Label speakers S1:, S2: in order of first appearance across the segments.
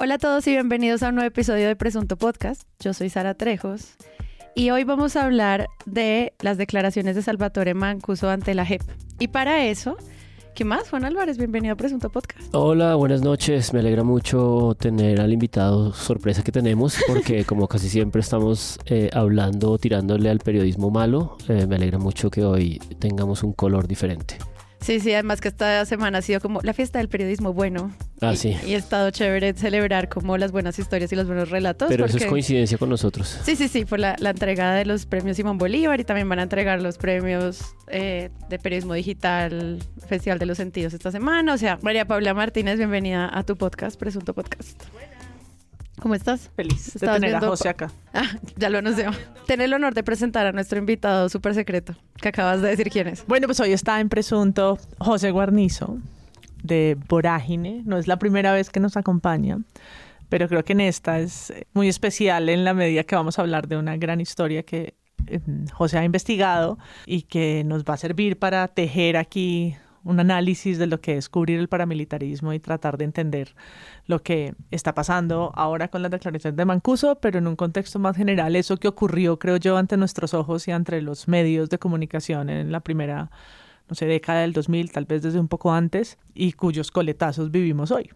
S1: Hola a todos y bienvenidos a un nuevo episodio de Presunto Podcast. Yo soy Sara Trejos y hoy vamos a hablar de las declaraciones de Salvatore Mancuso ante la JEP. Y para eso, ¿qué más? Juan Álvarez, bienvenido a Presunto Podcast.
S2: Hola, buenas noches. Me alegra mucho tener al invitado sorpresa que tenemos porque como casi siempre estamos eh, hablando, tirándole al periodismo malo, eh, me alegra mucho que hoy tengamos un color diferente.
S1: Sí, sí, además que esta semana ha sido como la fiesta del periodismo bueno.
S2: Ah,
S1: y,
S2: sí.
S1: Y ha estado chévere celebrar como las buenas historias y los buenos relatos.
S2: Pero eso es coincidencia con nosotros.
S1: Sí, sí, sí, fue la, la entrega de los premios Simón Bolívar y también van a entregar los premios eh, de periodismo digital, Festival de los Sentidos esta semana. O sea, María Paula Martínez, bienvenida a tu podcast, Presunto Podcast. ¿Cómo estás?
S3: Feliz de tener a
S1: viendo-
S3: José acá.
S1: Ah, ya lo anunció. Ten el honor de presentar a nuestro invitado súper secreto, que acabas de decir quién es.
S3: Bueno, pues hoy está en presunto José Guarnizo de Vorágine. No es la primera vez que nos acompaña, pero creo que en esta es muy especial en la medida que vamos a hablar de una gran historia que eh, José ha investigado y que nos va a servir para tejer aquí un análisis de lo que es cubrir el paramilitarismo y tratar de entender lo que está pasando ahora con las declaraciones de Mancuso, pero en un contexto más general, eso que ocurrió, creo yo, ante nuestros ojos y ante los medios de comunicación en la primera, no sé, década del 2000, tal vez desde un poco antes, y cuyos coletazos vivimos hoy.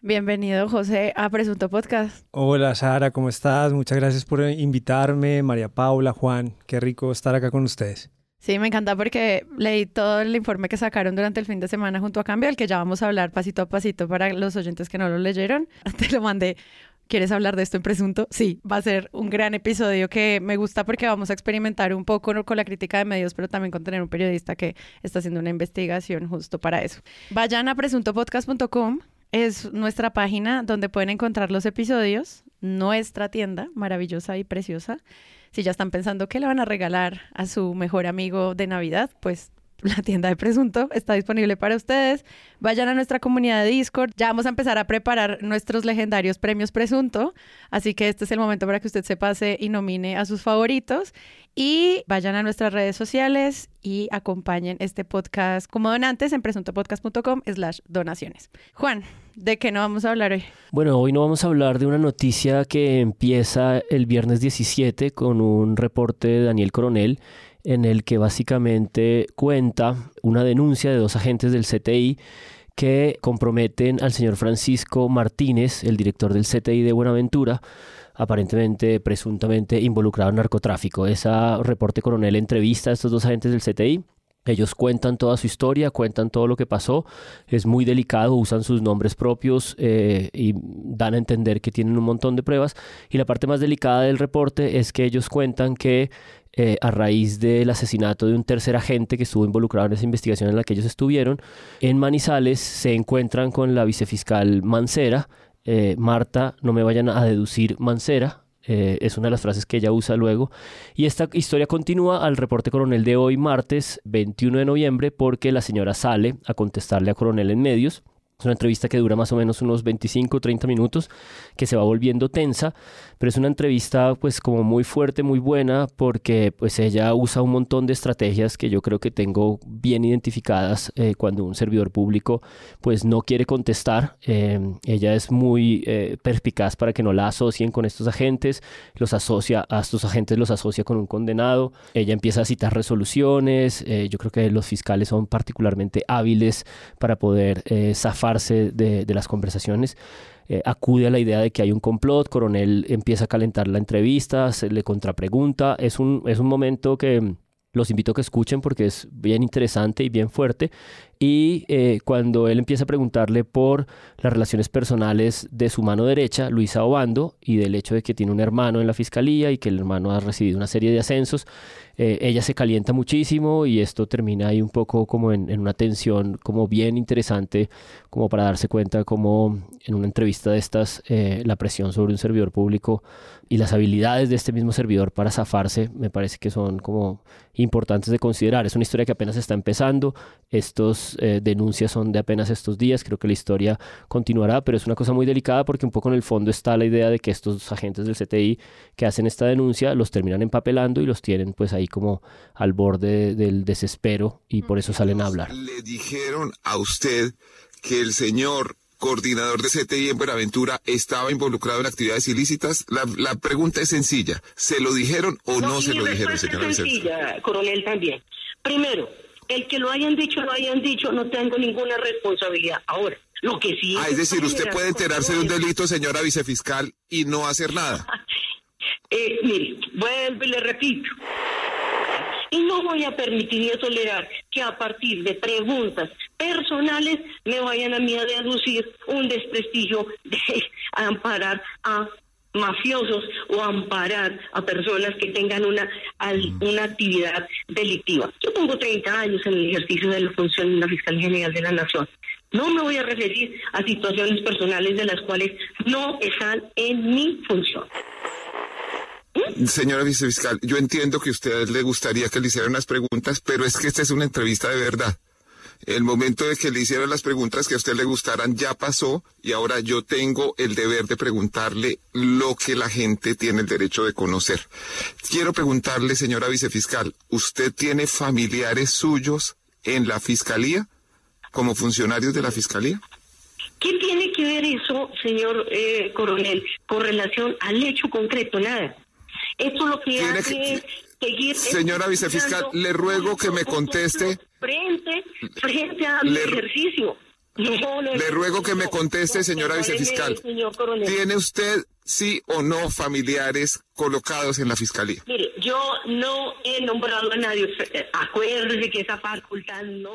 S1: Bienvenido, José, a Presunto Podcast.
S4: Hola Sara, ¿cómo estás? Muchas gracias por invitarme, María Paula, Juan, qué rico estar acá con ustedes.
S1: Sí, me encanta porque leí todo el informe que sacaron durante el fin de semana junto a Cambio, el que ya vamos a hablar pasito a pasito para los oyentes que no lo leyeron. Te lo mandé. ¿Quieres hablar de esto en presunto? Sí, va a ser un gran episodio que me gusta porque vamos a experimentar un poco con la crítica de medios, pero también con tener un periodista que está haciendo una investigación justo para eso. Vayan a presuntopodcast.com, es nuestra página donde pueden encontrar los episodios, nuestra tienda maravillosa y preciosa. Si ya están pensando que le van a regalar a su mejor amigo de Navidad, pues la tienda de Presunto está disponible para ustedes. Vayan a nuestra comunidad de Discord. Ya vamos a empezar a preparar nuestros legendarios premios Presunto. Así que este es el momento para que usted se pase y nomine a sus favoritos. Y vayan a nuestras redes sociales y acompañen este podcast como donantes en presuntopodcast.com slash donaciones. Juan, ¿de qué no vamos a hablar hoy?
S2: Bueno, hoy no vamos a hablar de una noticia que empieza el viernes 17 con un reporte de Daniel Coronel en el que básicamente cuenta una denuncia de dos agentes del CTI que comprometen al señor Francisco Martínez, el director del CTI de Buenaventura, aparentemente, presuntamente involucrado en narcotráfico. Ese reporte coronel entrevista a estos dos agentes del CTI. Ellos cuentan toda su historia, cuentan todo lo que pasó. Es muy delicado, usan sus nombres propios eh, y dan a entender que tienen un montón de pruebas. Y la parte más delicada del reporte es que ellos cuentan que eh, a raíz del asesinato de un tercer agente que estuvo involucrado en esa investigación en la que ellos estuvieron, en Manizales se encuentran con la vicefiscal Mancera. Eh, Marta, no me vayan a deducir Mancera, eh, es una de las frases que ella usa luego. Y esta historia continúa al reporte coronel de hoy, martes 21 de noviembre, porque la señora sale a contestarle a coronel en medios. Es una entrevista que dura más o menos unos 25 o 30 minutos, que se va volviendo tensa, pero es una entrevista pues como muy fuerte, muy buena, porque pues ella usa un montón de estrategias que yo creo que tengo bien identificadas eh, cuando un servidor público pues no quiere contestar. Eh, ella es muy eh, perspicaz para que no la asocien con estos agentes, los asocia a estos agentes, los asocia con un condenado. Ella empieza a citar resoluciones, eh, yo creo que los fiscales son particularmente hábiles para poder eh, de, las conversaciones. Eh, acude a la idea de que hay un complot, coronel empieza a calentar la entrevista, se le contrapregunta, es un, es un momento que los invito a que escuchen porque es bien interesante y bien fuerte. Y eh, cuando él empieza a preguntarle por las relaciones personales de su mano derecha, Luisa Obando, y del hecho de que tiene un hermano en la fiscalía y que el hermano ha recibido una serie de ascensos, eh, ella se calienta muchísimo y esto termina ahí un poco como en, en, una tensión como bien interesante, como para darse cuenta como en una entrevista de estas, eh, la presión sobre un servidor público y las habilidades de este mismo servidor para zafarse me parece que son como importantes de considerar. Es una historia que apenas está empezando, estos eh, denuncias son de apenas estos días, creo que la historia continuará, pero es una cosa muy delicada porque un poco en el fondo está la idea de que estos agentes del CTI que hacen esta denuncia los terminan empapelando y los tienen pues ahí como al borde del desespero y por eso salen a hablar.
S5: Le dijeron a usted que el señor coordinador de CTI en Buenaventura estaba involucrado en actividades ilícitas? La, pregunta es sencilla. ¿Se lo dijeron o no, se lo dijeron, señora
S6: es sencilla, coronel, también. Primero, el que lo hayan dicho, lo hayan dicho, no tengo ninguna responsabilidad. Ahora, lo que sí...
S5: Ah, es decir, usted puede enterarse de un delito, señora vicefiscal, y no hacer nada.
S6: eh, mire, vuelvo y le repito. Y no voy a permitir ni a tolerar que a partir de preguntas personales me vayan a mí a deducir un desprestigio de amparar a mafiosos o amparar a personas que tengan una, una actividad delictiva. Yo tengo 30 años en el ejercicio de la función de la Fiscalía General de la Nación. No me voy a referir a situaciones personales de las cuales no están en mi función.
S5: Señora vicefiscal, yo entiendo que a usted le gustaría que le hicieran unas preguntas, pero es que esta es una entrevista de verdad. El momento de que le hicieran las preguntas que a usted le gustaran ya pasó y ahora yo tengo el deber de preguntarle lo que la gente tiene el derecho de conocer. Quiero preguntarle, señora vicefiscal, ¿usted tiene familiares suyos en la fiscalía como funcionarios de la fiscalía?
S6: ¿Qué tiene que ver eso, señor eh, coronel, con relación al hecho concreto? Nada. Esto lo que hace es seguir...
S5: Señora vicefiscal, le ruego que me conteste...
S6: Frente, frente a mi ejercicio.
S5: le ruego que me conteste, señora vicefiscal. ¿Tiene usted sí o no familiares colocados en la fiscalía?
S6: Mire, yo no he nombrado a nadie. Acuérdese que esa facultad no.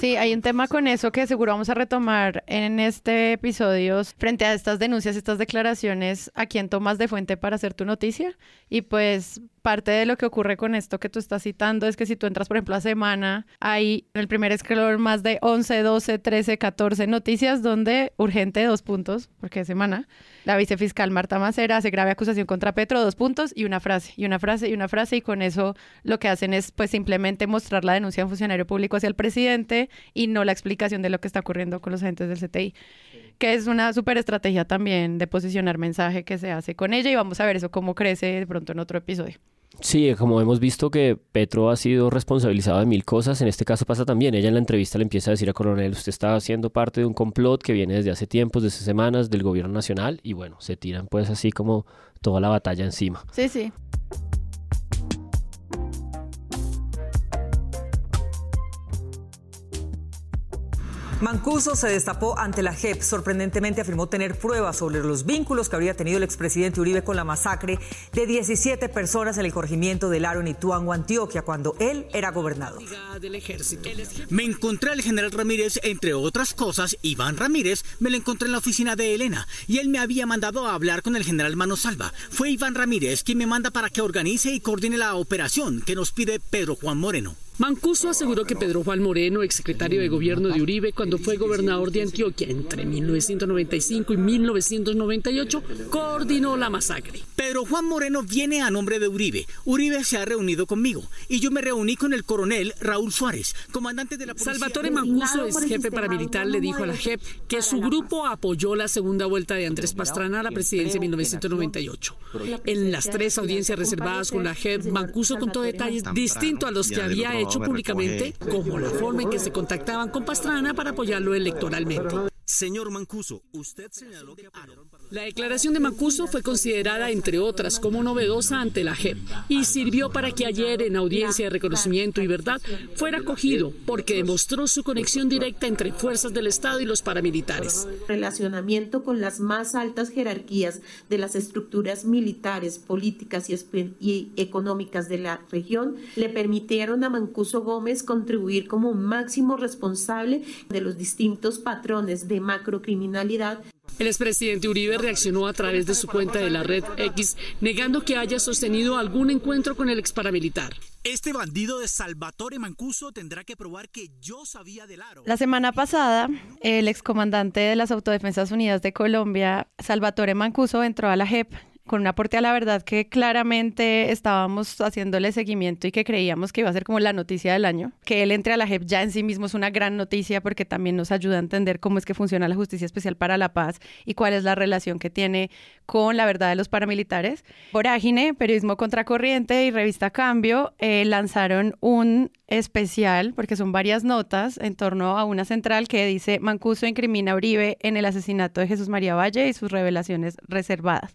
S1: Sí, hay un tema con eso que seguro vamos a retomar en este episodio frente a estas denuncias, estas declaraciones. ¿A quién tomas de fuente para hacer tu noticia? Y pues parte de lo que ocurre con esto que tú estás citando es que si tú entras, por ejemplo, a semana, hay en el primer escalón más de 11, 12, 13, 14 noticias donde urgente dos puntos, porque es semana. La vicefiscal Marta Macera hace grave acusación contra Petro, dos puntos y una frase, y una frase, y una frase, y con eso lo que hacen es pues simplemente mostrar la denuncia de un funcionario público hacia el presidente y no la explicación de lo que está ocurriendo con los agentes del CTI, que es una súper estrategia también de posicionar mensaje que se hace con ella y vamos a ver eso cómo crece de pronto en otro episodio.
S2: Sí, como hemos visto que Petro ha sido responsabilizado de mil cosas, en este caso pasa también. Ella en la entrevista le empieza a decir a Coronel, usted está haciendo parte de un complot que viene desde hace tiempos, desde semanas, del gobierno nacional, y bueno, se tiran pues así como toda la batalla encima.
S1: Sí, sí.
S7: Mancuso se destapó ante la JEP. Sorprendentemente afirmó tener pruebas sobre los vínculos que habría tenido el expresidente Uribe con la masacre de 17 personas en el corregimiento del Aro en Ituango, Antioquia, cuando él era gobernador.
S8: Me encontré al general Ramírez, entre otras cosas, Iván Ramírez, me lo encontré en la oficina de Elena y él me había mandado a hablar con el general Manosalva. Fue Iván Ramírez quien me manda para que organice y coordine la operación que nos pide Pedro Juan Moreno.
S9: Mancuso aseguró que Pedro Juan Moreno, exsecretario de gobierno de Uribe, cuando fue gobernador de Antioquia entre 1995 y 1998, coordinó la masacre.
S8: Pedro Juan Moreno viene a nombre de Uribe. Uribe se ha reunido conmigo y yo me reuní con el coronel Raúl Suárez, comandante de la policía.
S9: Salvatore Mancuso, ex jefe paramilitar, le dijo a la JEP que su grupo apoyó la segunda vuelta de Andrés Pastrana a la presidencia en 1998. En las tres audiencias reservadas con la JEP, Mancuso contó detalles distintos a los que había hecho hecho públicamente, como la forma en que se contactaban con Pastrana para apoyarlo electoralmente.
S8: Señor Mancuso, usted señaló que...
S9: La declaración de Mancuso fue considerada, entre otras, como novedosa ante la JEP y sirvió para que ayer, en audiencia de reconocimiento y verdad, fuera acogido porque demostró su conexión directa entre fuerzas del Estado y los paramilitares.
S10: Relacionamiento con las más altas jerarquías de las estructuras militares, políticas y, económicas de la región le permitieron a Mancuso Gómez contribuir como máximo responsable de los distintos patrones de macrocriminalidad
S9: el expresidente Uribe reaccionó a través de su cuenta de la red X, negando que haya sostenido algún encuentro con el ex paramilitar.
S8: Este bandido de Salvatore Mancuso tendrá que probar que yo sabía del aro.
S1: La semana pasada, el excomandante de las Autodefensas Unidas de Colombia, Salvatore Mancuso, entró a la JEP con un aporte a la verdad que claramente estábamos haciéndole seguimiento y que creíamos que iba a ser como la noticia del año. Que él entre a la JEP ya en sí mismo es una gran noticia porque también nos ayuda a entender cómo es que funciona la Justicia Especial para la Paz y cuál es la relación que tiene con la verdad de los paramilitares. Vorágine, Periodismo Contracorriente y Revista Cambio eh, lanzaron un especial, porque son varias notas, en torno a una central que dice Mancuso incrimina a Uribe en el asesinato de Jesús María Valle y sus revelaciones reservadas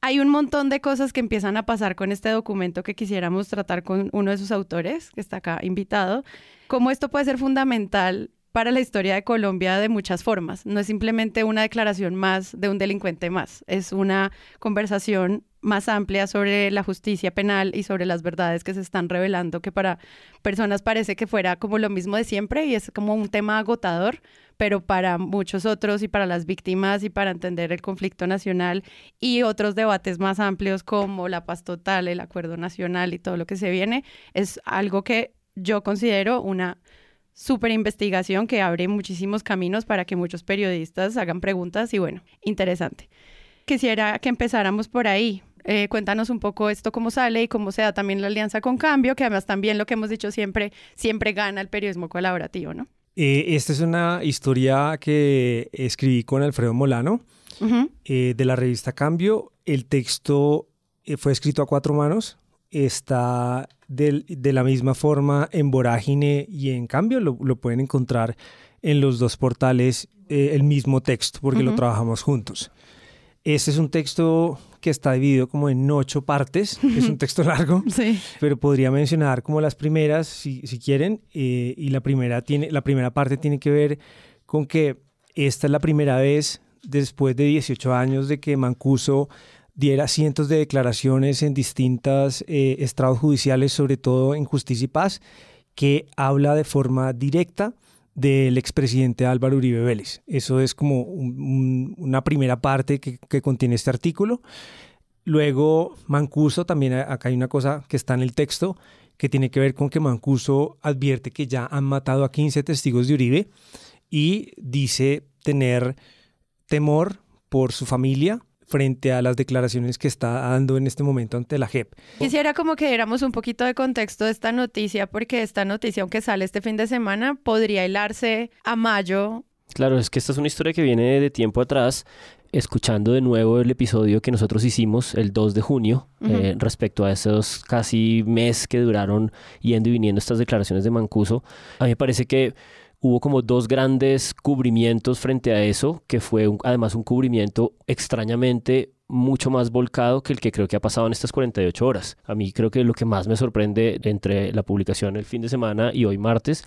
S1: hay un montón de cosas que empiezan a pasar con este documento que quisiéramos tratar con uno de sus autores, que está acá invitado, cómo esto puede ser fundamental para la historia de Colombia de muchas formas. No es simplemente una declaración más de un delincuente más, es una conversación más amplia sobre la justicia penal y sobre las verdades que se están revelando, que para personas parece que fuera como lo mismo de siempre y es como un tema agotador, pero para muchos otros y para las víctimas y para entender el conflicto nacional y otros debates más amplios como la paz total, el acuerdo nacional y todo lo que se viene, es algo que yo considero una súper investigación que abre muchísimos caminos para que muchos periodistas hagan preguntas y bueno, interesante. Quisiera que empezáramos por ahí. Eh, cuéntanos un poco esto, cómo sale y cómo se da también la alianza con Cambio, que además también lo que hemos dicho siempre, siempre gana el periodismo colaborativo, ¿no?
S4: Eh, esta es una historia que escribí con Alfredo Molano eh, de la revista Cambio. El texto fue escrito a cuatro manos está de la misma forma en Vorágine y en cambio lo, pueden encontrar en los dos portales eh, el mismo texto porque lo trabajamos juntos. Este es un texto que está dividido como en ocho partes, es un texto largo, sí. pero podría mencionar como las primeras si, quieren eh, y la primera, tiene, la primera parte tiene que ver con que esta es la primera vez después de 18 años de que Mancuso diera cientos de declaraciones en distintas eh, estrados judiciales, sobre todo en Justicia y Paz, que habla de forma directa del expresidente Álvaro Uribe Vélez. Eso es como una primera parte que, que, contiene este artículo. Luego, Mancuso, también acá hay una cosa que está en el texto, que tiene que ver con que Mancuso advierte que ya han matado a 15 testigos de Uribe y dice tener temor por su familia, frente a las declaraciones que está dando en este momento ante la JEP.
S1: Quisiera como que diéramos un poquito de contexto de esta noticia, porque esta noticia, aunque sale este fin de semana, podría hilarse a mayo.
S2: Claro, es que esta es una historia que viene de tiempo atrás, escuchando de nuevo el episodio que nosotros hicimos el 2 de junio eh, respecto a esos casi mes que duraron yendo y viniendo estas declaraciones de Mancuso. A mí me parece que hubo como dos grandes cubrimientos frente a eso, que fue además un cubrimiento extrañamente mucho más volcado que el que creo que ha pasado en estas 48 horas. A mí creo que lo que más me sorprende entre la publicación el fin de semana y hoy martes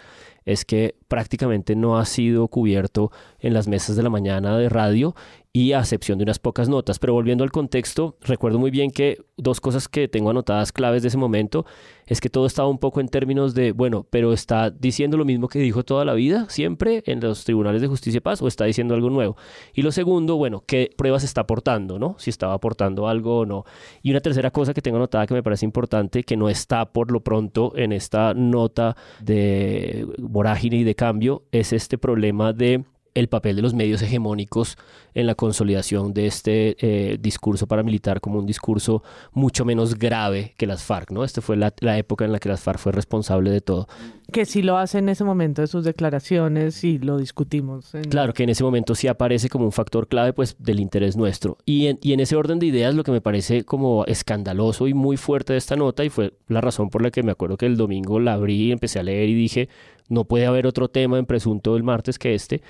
S2: es que prácticamente no ha sido cubierto en las mesas de la mañana de radio y a excepción de unas pocas notas. Pero volviendo al contexto, recuerdo muy bien que dos cosas que tengo anotadas claves de ese momento es que todo estaba un poco en términos de, bueno, pero está diciendo lo mismo que dijo toda la vida, siempre en los tribunales de justicia y paz, o está diciendo algo nuevo. Y lo segundo, bueno, ¿qué pruebas está aportando, no? Si estaba aportando algo o no. Y una tercera cosa que tengo anotada que me parece importante, que no está por lo pronto en esta nota de vorágine y de cambio, es este problema de el papel de los medios hegemónicos en la consolidación de este eh, discurso paramilitar como un discurso mucho menos grave que las FARC, ¿no? Esta fue la, época en la que las FARC fue responsable de todo.
S3: Que sí lo hace en ese momento de sus declaraciones y lo discutimos.
S2: Claro, que en ese momento sí aparece como un factor clave pues del interés nuestro. Y en, y en ese orden de ideas lo que me parece como escandaloso y muy fuerte de esta nota y fue la razón por la que me acuerdo que el domingo la abrí y empecé a leer y dije, no puede haber otro tema en presunto del martes que este,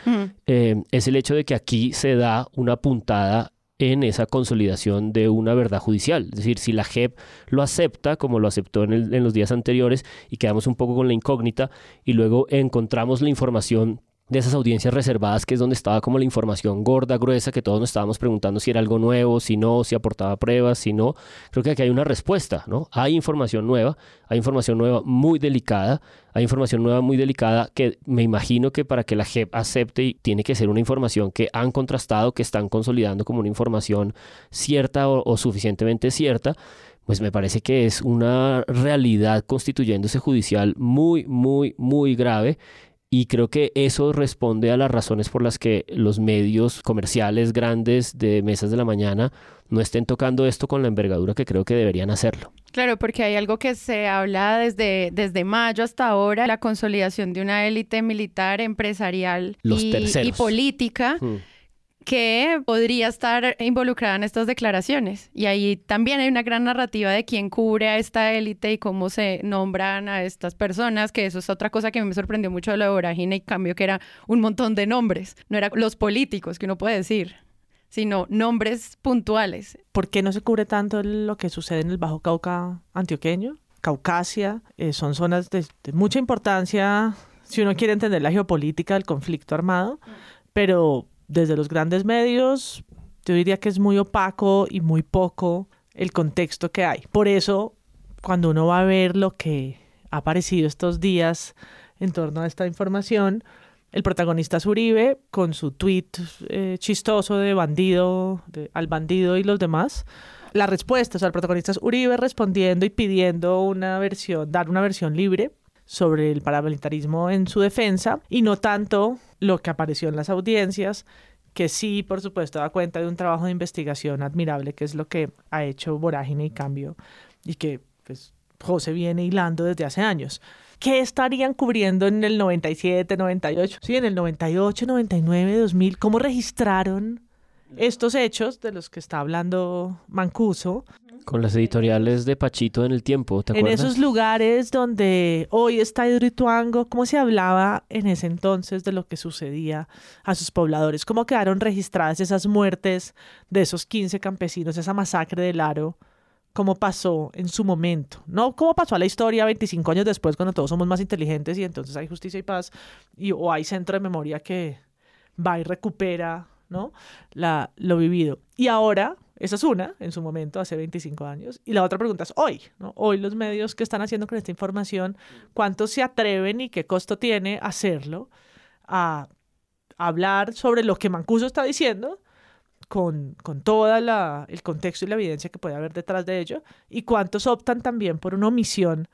S2: eh, es el hecho de que aquí se da una puntada en esa consolidación de una verdad judicial. Es decir, si la JEP lo acepta, como lo aceptó en, en los días anteriores, y quedamos un poco con la incógnita, y luego encontramos la información de esas audiencias reservadas, que es donde estaba como la información gorda, gruesa, que todos nos estábamos preguntando si era algo nuevo, si no, si aportaba pruebas, si no. Creo que aquí hay una respuesta, ¿no? Hay información nueva, hay información nueva muy delicada, hay información nueva muy delicada que me imagino que para que la JEP acepte tiene que ser una información que han contrastado, que están consolidando como una información cierta o, o suficientemente cierta pues me parece que es una realidad constituyéndose judicial muy, muy, muy grave Y creo que eso responde a las razones por las que los medios comerciales grandes de mesas de la mañana no estén tocando esto con la envergadura que creo que deberían hacerlo.
S1: Claro, porque hay algo que se habla desde, desde mayo hasta ahora, la consolidación de una élite militar, empresarial y, política. Hmm que podría estar involucrada en estas declaraciones. Y ahí también hay una gran narrativa de quién cubre a esta élite y cómo se nombran a estas personas, que eso es otra cosa que me sorprendió mucho de la vorágine y cambio que era un montón de nombres. No eran los políticos, que uno puede decir, sino nombres puntuales.
S3: ¿Por qué no se cubre tanto lo que sucede en el Bajo Cauca antioqueño? Caucasia, eh, son zonas de, de mucha importancia si uno quiere entender la geopolítica del conflicto armado, pero desde los grandes medios, yo diría que es muy opaco y muy poco el contexto que hay. Por eso, cuando uno va a ver lo que ha aparecido estos días en torno a esta información, el protagonista es Uribe con su tweet eh, chistoso de bandido, al bandido y los demás. La respuesta, o sea, el protagonista es Uribe respondiendo y pidiendo una versión, dar una versión libre sobre el paramilitarismo en su defensa y no tanto lo que apareció en las audiencias, que sí, por supuesto, da cuenta de un trabajo de investigación admirable, que es lo que ha hecho Vorágine y Cambio y que pues, José viene hilando desde hace años. ¿Qué estarían cubriendo en el 97, 98? Sí, en el 98, 99, 2000. ¿Cómo registraron estos hechos de los que está hablando Mancuso?
S2: Con las editoriales de Pachito en el tiempo, ¿te acuerdas?
S3: En esos lugares donde hoy está Hidroituango, ¿cómo se hablaba en ese entonces de lo que sucedía a sus pobladores? ¿Cómo quedaron registradas esas muertes de esos 15 campesinos, esa masacre del Aro? ¿Cómo pasó en su momento? No cómo pasó a la historia 25 años después cuando todos somos más inteligentes y entonces hay justicia y paz y, o hay centro de memoria que va y recupera ¿no? La, lo vivido. Y ahora esa es una, en su momento, hace 25 años. Y la otra pregunta es hoy, ¿no? Hoy los medios que están haciendo con esta información, ¿cuántos se atreven y qué costo tiene hacerlo? A hablar sobre lo que Mancuso está diciendo, con, con todo el contexto y la evidencia que puede haber detrás de ello, y cuántos optan también por una omisión.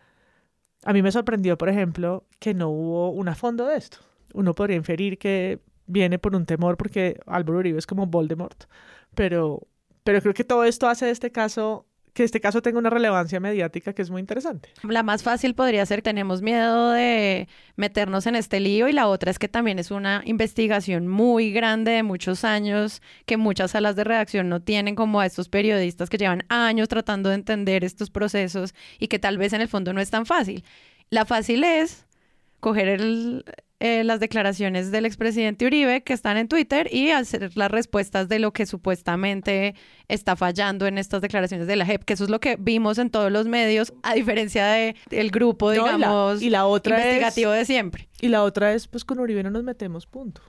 S3: A mí me sorprendió, por ejemplo, que no hubo un fondo de esto. Uno podría inferir que viene por un temor porque Álvaro Uribe es como Voldemort, pero pero creo que todo esto hace este caso que este caso tenga una relevancia mediática que es muy interesante.
S1: La más fácil podría ser tenemos miedo de meternos en este lío y la otra es que también es una investigación muy grande de muchos años que muchas salas de redacción no tienen como a estos periodistas que llevan años tratando de entender estos procesos y que tal vez en el fondo no es tan fácil. La fácil es coger el, eh, las declaraciones del expresidente Uribe que están en Twitter y hacer las respuestas de lo que supuestamente está fallando en estas declaraciones de la JEP, que eso es lo que vimos en todos los medios, a diferencia de, del grupo, digamos,
S3: y la, otra
S1: investigativo de siempre.
S3: Y la otra es, pues con Uribe no nos metemos, punto.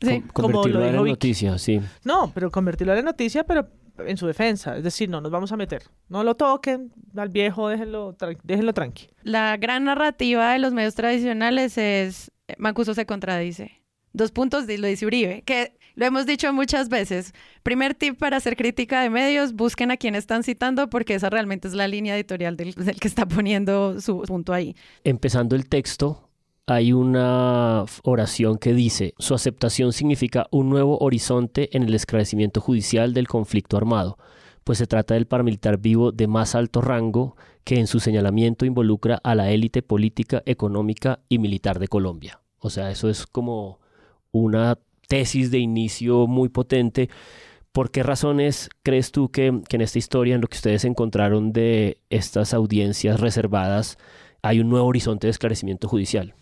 S2: Sí. convertirlo en noticia, sí.
S3: No, pero convertirlo en noticia, pero en su defensa. Es decir, no nos vamos a meter. No lo toquen al viejo, déjenlo, déjenlo tranqui.
S1: La gran narrativa de los medios tradicionales es Mancuso se contradice. Dos puntos, lo dice Uribe, que lo hemos dicho muchas veces. Primer tip para hacer crítica de medios, busquen a quién están citando porque esa realmente es la línea editorial del, que está poniendo su punto ahí.
S2: Empezando el texto, hay una oración que dice, su aceptación significa un nuevo horizonte en el esclarecimiento judicial del conflicto armado, pues se trata del paramilitar vivo de más alto rango que en su señalamiento involucra a la élite política, económica y militar de Colombia. O sea, eso es como una tesis de inicio muy potente. ¿Por qué razones crees tú que, en esta historia, en lo que ustedes encontraron de estas audiencias reservadas, hay un nuevo horizonte de esclarecimiento judicial?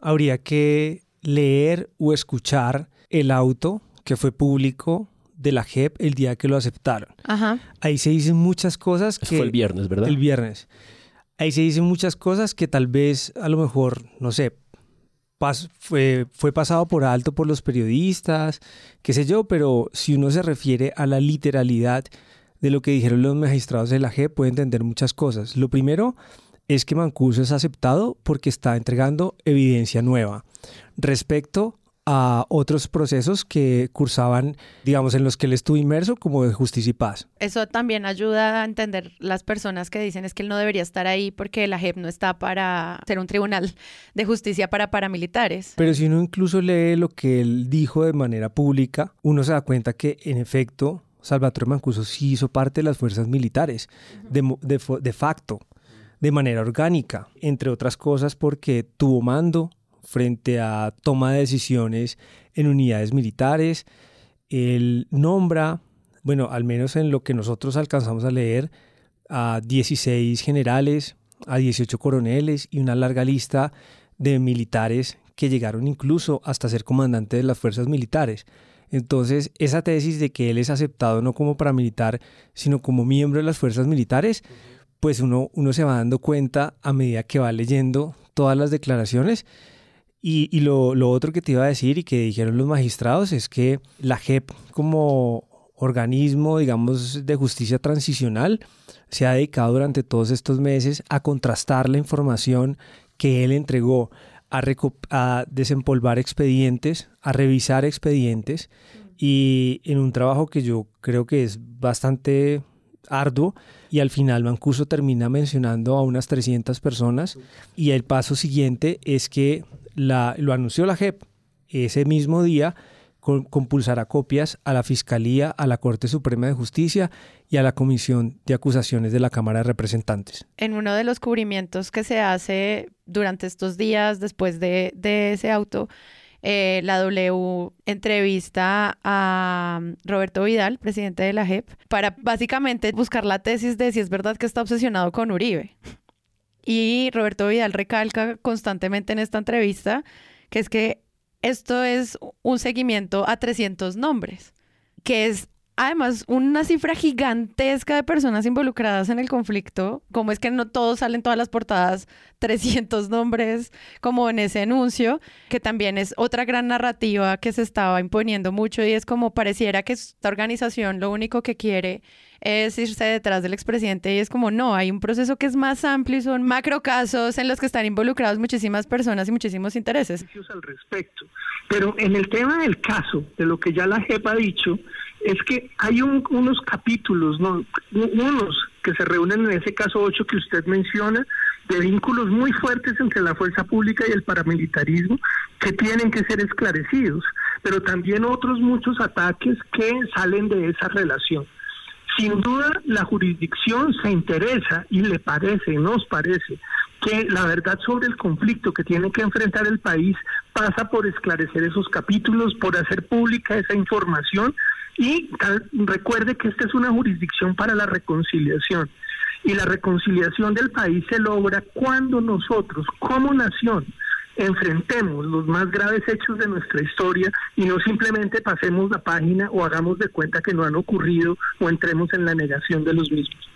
S4: Habría que leer o escuchar el auto que fue público de la JEP el día que lo aceptaron.
S1: Ajá.
S4: Ahí se dicen muchas cosas
S2: que... fue el viernes, ¿verdad?
S4: El viernes. Ahí se dicen muchas cosas que tal vez, a lo mejor, no sé, fue, fue pasado por alto por los periodistas, qué sé yo, pero si uno se refiere a la literalidad de lo que dijeron los magistrados de la JEP, puede entender muchas cosas. Lo primero es que Mancuso es aceptado porque está entregando evidencia nueva respecto a otros procesos que cursaban, digamos, en los que él estuvo inmerso, como de justicia y paz.
S1: Eso también ayuda a entender las personas que dicen es que él no debería estar ahí porque la JEP no está para ser un tribunal de justicia para paramilitares.
S4: Pero si uno incluso lee lo que él dijo de manera pública, uno se da cuenta que en efecto Salvatore Mancuso sí hizo parte de las fuerzas militares, de, de, de facto, de manera orgánica, entre otras cosas porque tuvo mando, frente a toma de decisiones en unidades militares. Él nombra, bueno, al menos en lo que nosotros alcanzamos a leer, a 16 generales, a 18 coroneles y una larga lista de militares que llegaron incluso hasta ser comandante de las fuerzas militares. Entonces, esa tesis de que él es aceptado no como paramilitar, sino como miembro de las fuerzas militares, pues uno, uno se va dando cuenta a medida que va leyendo todas las declaraciones y, lo, lo, otro que te iba a decir y que dijeron los magistrados es que la JEP como organismo, digamos, de justicia transicional, se ha dedicado durante todos estos meses a contrastar la información que él entregó, a, a desempolvar expedientes, a revisar expedientes. Y en un trabajo que yo creo que es bastante arduo y al final Mancuso termina mencionando a unas 300 personas y el paso siguiente es que la, lo anunció la JEP ese mismo día, compulsará copias a la Fiscalía, a la Corte Suprema de Justicia y a la Comisión de Acusaciones de la Cámara de Representantes.
S1: En uno de los cubrimientos que se hace durante estos días después de, de ese auto, eh, la W entrevista a Roberto Vidal, presidente de la JEP, para básicamente buscar la tesis de si es verdad que está obsesionado con Uribe. Y Roberto Vidal recalca constantemente en esta entrevista que es que esto es un seguimiento a 300 nombres, que es además una cifra gigantesca de personas involucradas en el conflicto. Como es que no todos salen todas las portadas, 300 nombres como en ese anuncio, que también es otra gran narrativa que se estaba imponiendo mucho y es como pareciera que esta organización lo único que quiere es irse detrás del expresidente y es como, no, hay un proceso que es más amplio y son macro casos en los que están involucrados muchísimas personas y muchísimos intereses.
S11: Al respecto. Pero en el tema del caso, de lo que ya la JEP ha dicho, es que hay unos capítulos, ¿no? unos que se reúnen en ese caso 8 que usted menciona, de vínculos muy fuertes entre la fuerza pública y el paramilitarismo que tienen que ser esclarecidos, pero también otros muchos ataques que salen de esa relación. Sin duda, la jurisdicción se interesa y le parece, nos parece, que la verdad sobre el conflicto que tiene que enfrentar el país pasa por esclarecer esos capítulos, por hacer pública esa información y recuerde que esta es una jurisdicción para la reconciliación. Y la reconciliación del país se logra cuando nosotros, como nación, enfrentemos los más graves hechos de nuestra historia y no simplemente pasemos la página o hagamos de cuenta que no han ocurrido o entremos en la negación de los mismos.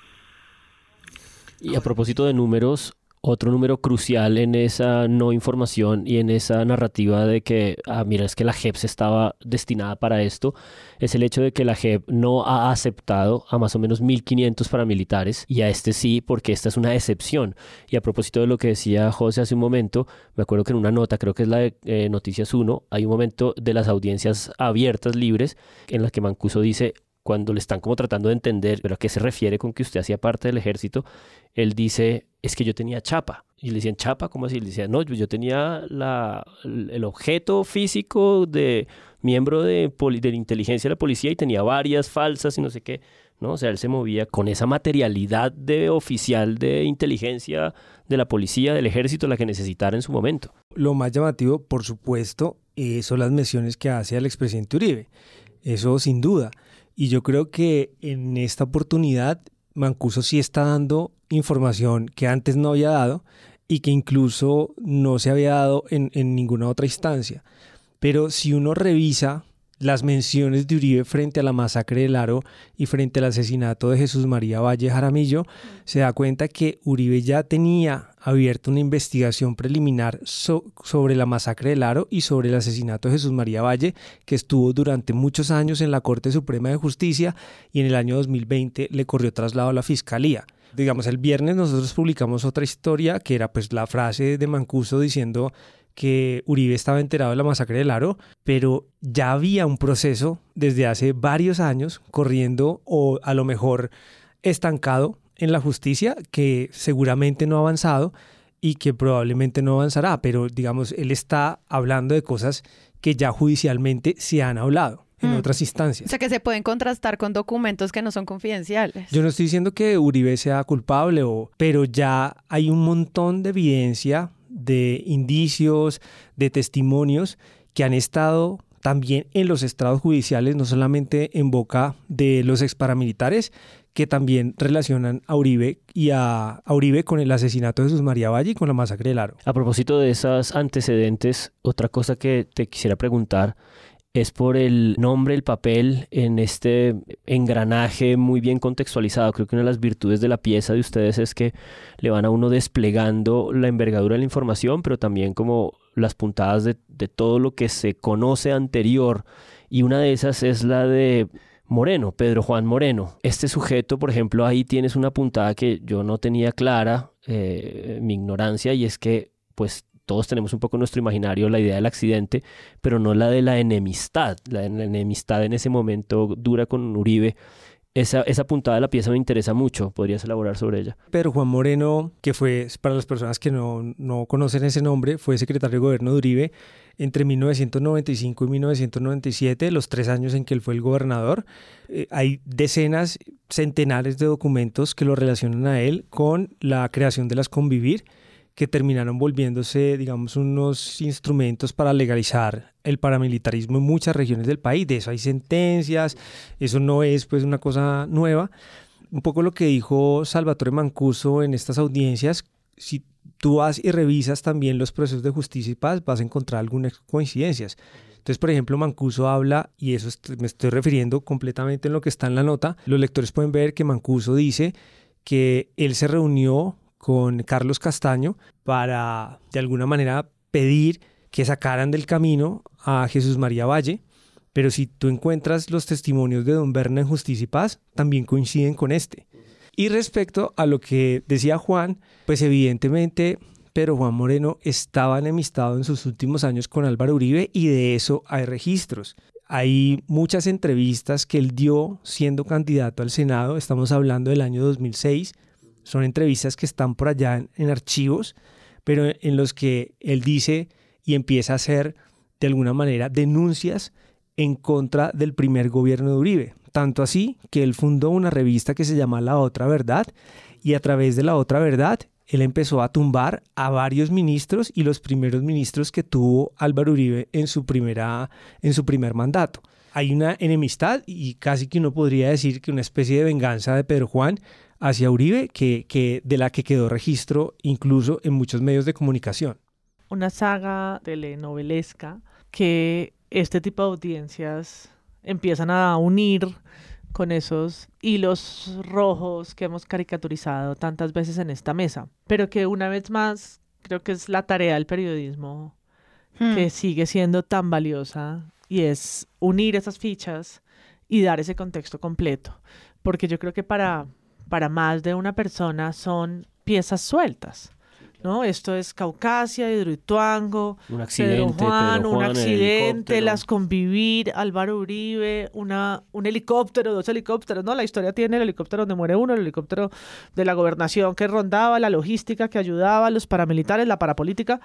S2: Y a propósito de números, otro número crucial en esa no información y en esa narrativa de que, ah, mira, es que la JEP se estaba destinada para esto, es el hecho de que la JEP no ha aceptado a más o menos 1.500 paramilitares y a este sí, porque esta es una excepción. Y a propósito de lo que decía José hace un momento, me acuerdo que en una nota, creo que es la de eh, Noticias 1, hay un momento de las audiencias abiertas, libres, en la que Mancuso dice, cuando le están como tratando de entender, pero a qué se refiere con que usted hacía parte del ejército, él dice, es que yo tenía chapa. Y le decían, chapa, ¿cómo así? Le decían, no, yo tenía la, el objeto físico de miembro de, de la inteligencia de la policía y tenía varias falsas y no sé qué. ¿no? O sea, él se movía con esa materialidad de oficial de inteligencia de la policía, del ejército, la que necesitara en su momento.
S4: Lo más llamativo, por supuesto, eh, son las menciones que hace al expresidente Uribe. Eso sin duda. Y yo creo que en esta oportunidad Mancuso sí está dando información que antes no había dado y que incluso no se había dado en, en ninguna otra instancia. Pero si uno revisa las menciones de Uribe frente a la masacre del Aro y frente al asesinato de Jesús María Valle Jaramillo, se da cuenta que Uribe ya tenía abierta una investigación preliminar sobre la masacre del Aro y sobre el asesinato de Jesús María Valle, que estuvo durante muchos años en la Corte Suprema de Justicia y en el año 2020 le corrió traslado a la Fiscalía. Digamos, el viernes nosotros publicamos otra historia que era pues la frase de Mancuso diciendo que Uribe estaba enterado de la masacre del Aro, pero ya había un proceso desde hace varios años corriendo o a lo mejor estancado en la justicia que seguramente no ha avanzado y que probablemente no avanzará, pero digamos, él está hablando de cosas que ya judicialmente se han hablado en
S1: Mm.
S4: otras instancias.
S1: O sea, que se pueden contrastar con documentos que no son confidenciales.
S4: Yo no estoy diciendo que Uribe sea culpable, o, pero ya hay un montón de evidencia, de indicios, de testimonios que han estado también en los estrados judiciales, no solamente en boca de los exparamilitares, que también relacionan a Uribe y a, a Uribe con el asesinato de Jesús María Valle y con la masacre del Aro.
S2: A propósito de esos antecedentes, otra cosa que te quisiera preguntar es por el nombre, el papel en este engranaje muy bien contextualizado. Creo que una de las virtudes de la pieza de ustedes es que le van a uno desplegando la envergadura de la información, pero también como las puntadas de, todo lo que se conoce anterior. Y una de esas es la de Moreno, Pedro Juan Moreno. Este sujeto, por ejemplo, ahí tienes una puntada que yo no tenía clara, eh, mi ignorancia, y es que pues todos tenemos un poco nuestro imaginario la idea del accidente, pero no la de la enemistad. La, enemistad en ese momento dura con Uribe. Esa, esa puntada de la pieza me interesa mucho. ¿Podrías elaborar sobre ella?
S4: Pedro Juan Moreno, que fue, para las personas que no, no conocen ese nombre, fue secretario de gobierno de Uribe entre 1995 y 1997, los tres años en que él fue el gobernador. Eh, hay decenas, centenares de documentos que lo relacionan a él con la creación de las Convivir, que terminaron volviéndose, digamos, unos instrumentos para legalizar el paramilitarismo en muchas regiones del país. De eso hay sentencias, eso no es pues una cosa nueva. Un poco lo que dijo Salvatore Mancuso en estas audiencias, si tú vas y revisas también los procesos de justicia y paz, vas a encontrar algunas coincidencias. Entonces, por ejemplo, Mancuso habla, y eso me estoy refiriendo completamente en lo que está en la nota, los lectores pueden ver que Mancuso dice que él se reunió con Carlos Castaño para, de alguna manera, pedir que sacaran del camino a Jesús María Valle, pero si tú encuentras los testimonios de Don Berna en Justicia y Paz, también coinciden con este. Y respecto a lo que decía Juan, pues evidentemente Pedro Juan Moreno estaba enemistado en sus últimos años con Álvaro Uribe y de eso hay registros. Hay muchas entrevistas que él dio siendo candidato al Senado, estamos hablando del año 2006, son entrevistas que están por allá en, archivos, pero en los que él dice y empieza a hacer de alguna manera denuncias en contra del primer gobierno de Uribe. Tanto así que él fundó una revista que se llama La Otra Verdad y a través de La Otra Verdad él empezó a tumbar a varios ministros y los primeros ministros que tuvo Álvaro Uribe en su, primera, en su primer mandato. Hay una enemistad y casi que uno podría decir que una especie de venganza de Pedro Juan hacia Uribe que, que de la que quedó registro incluso en muchos medios de comunicación.
S3: Una saga telenovelesca que este tipo de audiencias empiezan a unir con esos hilos rojos que hemos caricaturizado tantas veces en esta mesa, pero que una vez más creo que es la tarea del periodismo
S1: Hmm.
S3: que sigue siendo tan valiosa y es unir esas fichas y dar ese contexto completo, porque yo creo que para, para más de una persona son piezas sueltas. ¿no? Esto es Caucasia, Hidroituango,
S2: Un
S3: Pedro
S2: accidente,
S3: Juan,
S2: Pedro
S3: un
S2: Juan, el
S3: accidente, las convivir, Álvaro Uribe, una, un helicóptero, dos helicópteros, ¿no? La historia tiene el helicóptero donde muere uno, el helicóptero de la gobernación que rondaba, la logística que ayudaba, los paramilitares, la parapolítica.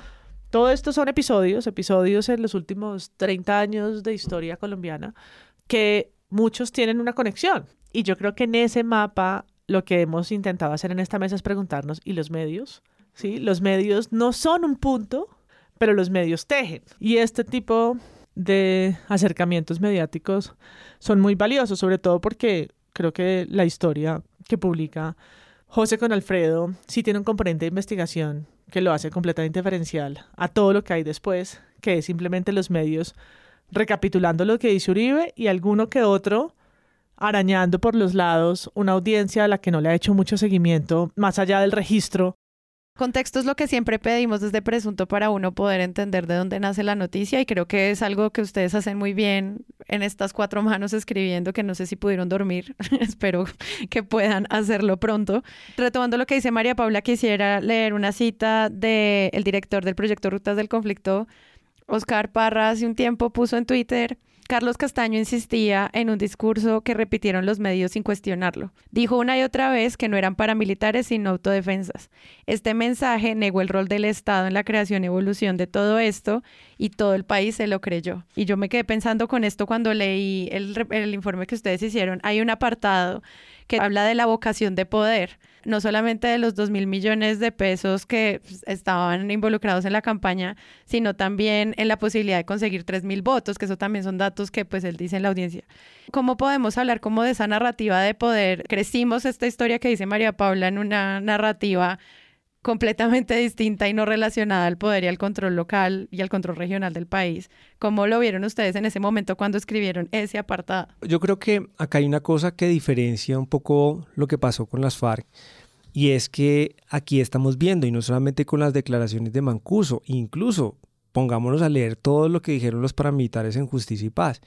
S3: Todo esto son episodios, episodios en los últimos 30 años de historia colombiana que muchos tienen una conexión. Y yo creo que en ese mapa lo que hemos intentado hacer en esta mesa es preguntarnos, ¿y los medios? ¿Sí? Los medios no son un punto, pero los medios tejen. Y este tipo de acercamientos mediáticos son muy valiosos, sobre todo porque creo que la historia que publica José con Alfredo sí tiene un componente de investigación que lo hace completamente diferencial a todo lo que hay después, que es simplemente los medios recapitulando lo que dice Uribe y alguno que otro arañando por los lados una audiencia a la que no le ha hecho mucho seguimiento, más allá del registro
S1: Contexto es lo que siempre pedimos desde Presunto para uno poder entender de dónde nace la noticia y creo que es algo que ustedes hacen muy bien en estas cuatro manos escribiendo que no sé si pudieron dormir, espero que puedan hacerlo pronto. Retomando lo que dice María Paula, quisiera leer una cita del director del proyecto Rutas del Conflicto, Oscar Parra, hace un tiempo puso en Twitter Carlos Castaño insistía en un discurso que repitieron los medios sin cuestionarlo. Dijo una y otra vez que no eran paramilitares sino autodefensas. Este mensaje negó el rol del Estado en la creación y evolución de todo esto y todo el país se lo creyó. Y yo me quedé pensando con esto cuando leí el, el informe que ustedes hicieron. Hay un apartado que habla de la vocación de poder, no solamente de los dos mil millones de pesos que pues, estaban involucrados en la campaña, sino también en la posibilidad de conseguir tres mil votos, que eso también son datos que pues él dice en la audiencia. ¿Cómo podemos hablar como de esa narrativa de poder? Crecimos esta historia que dice María Paula en una narrativa completamente distinta y no relacionada al poder y al control local y al control regional del país. ¿Cómo lo vieron ustedes en ese momento cuando escribieron ese apartado?
S4: Yo creo que acá hay una cosa que diferencia un poco lo que pasó con las FARC y es que aquí estamos viendo, y no solamente con las declaraciones de Mancuso, incluso pongámonos a leer todo lo que dijeron los paramilitares en Justicia y Paz.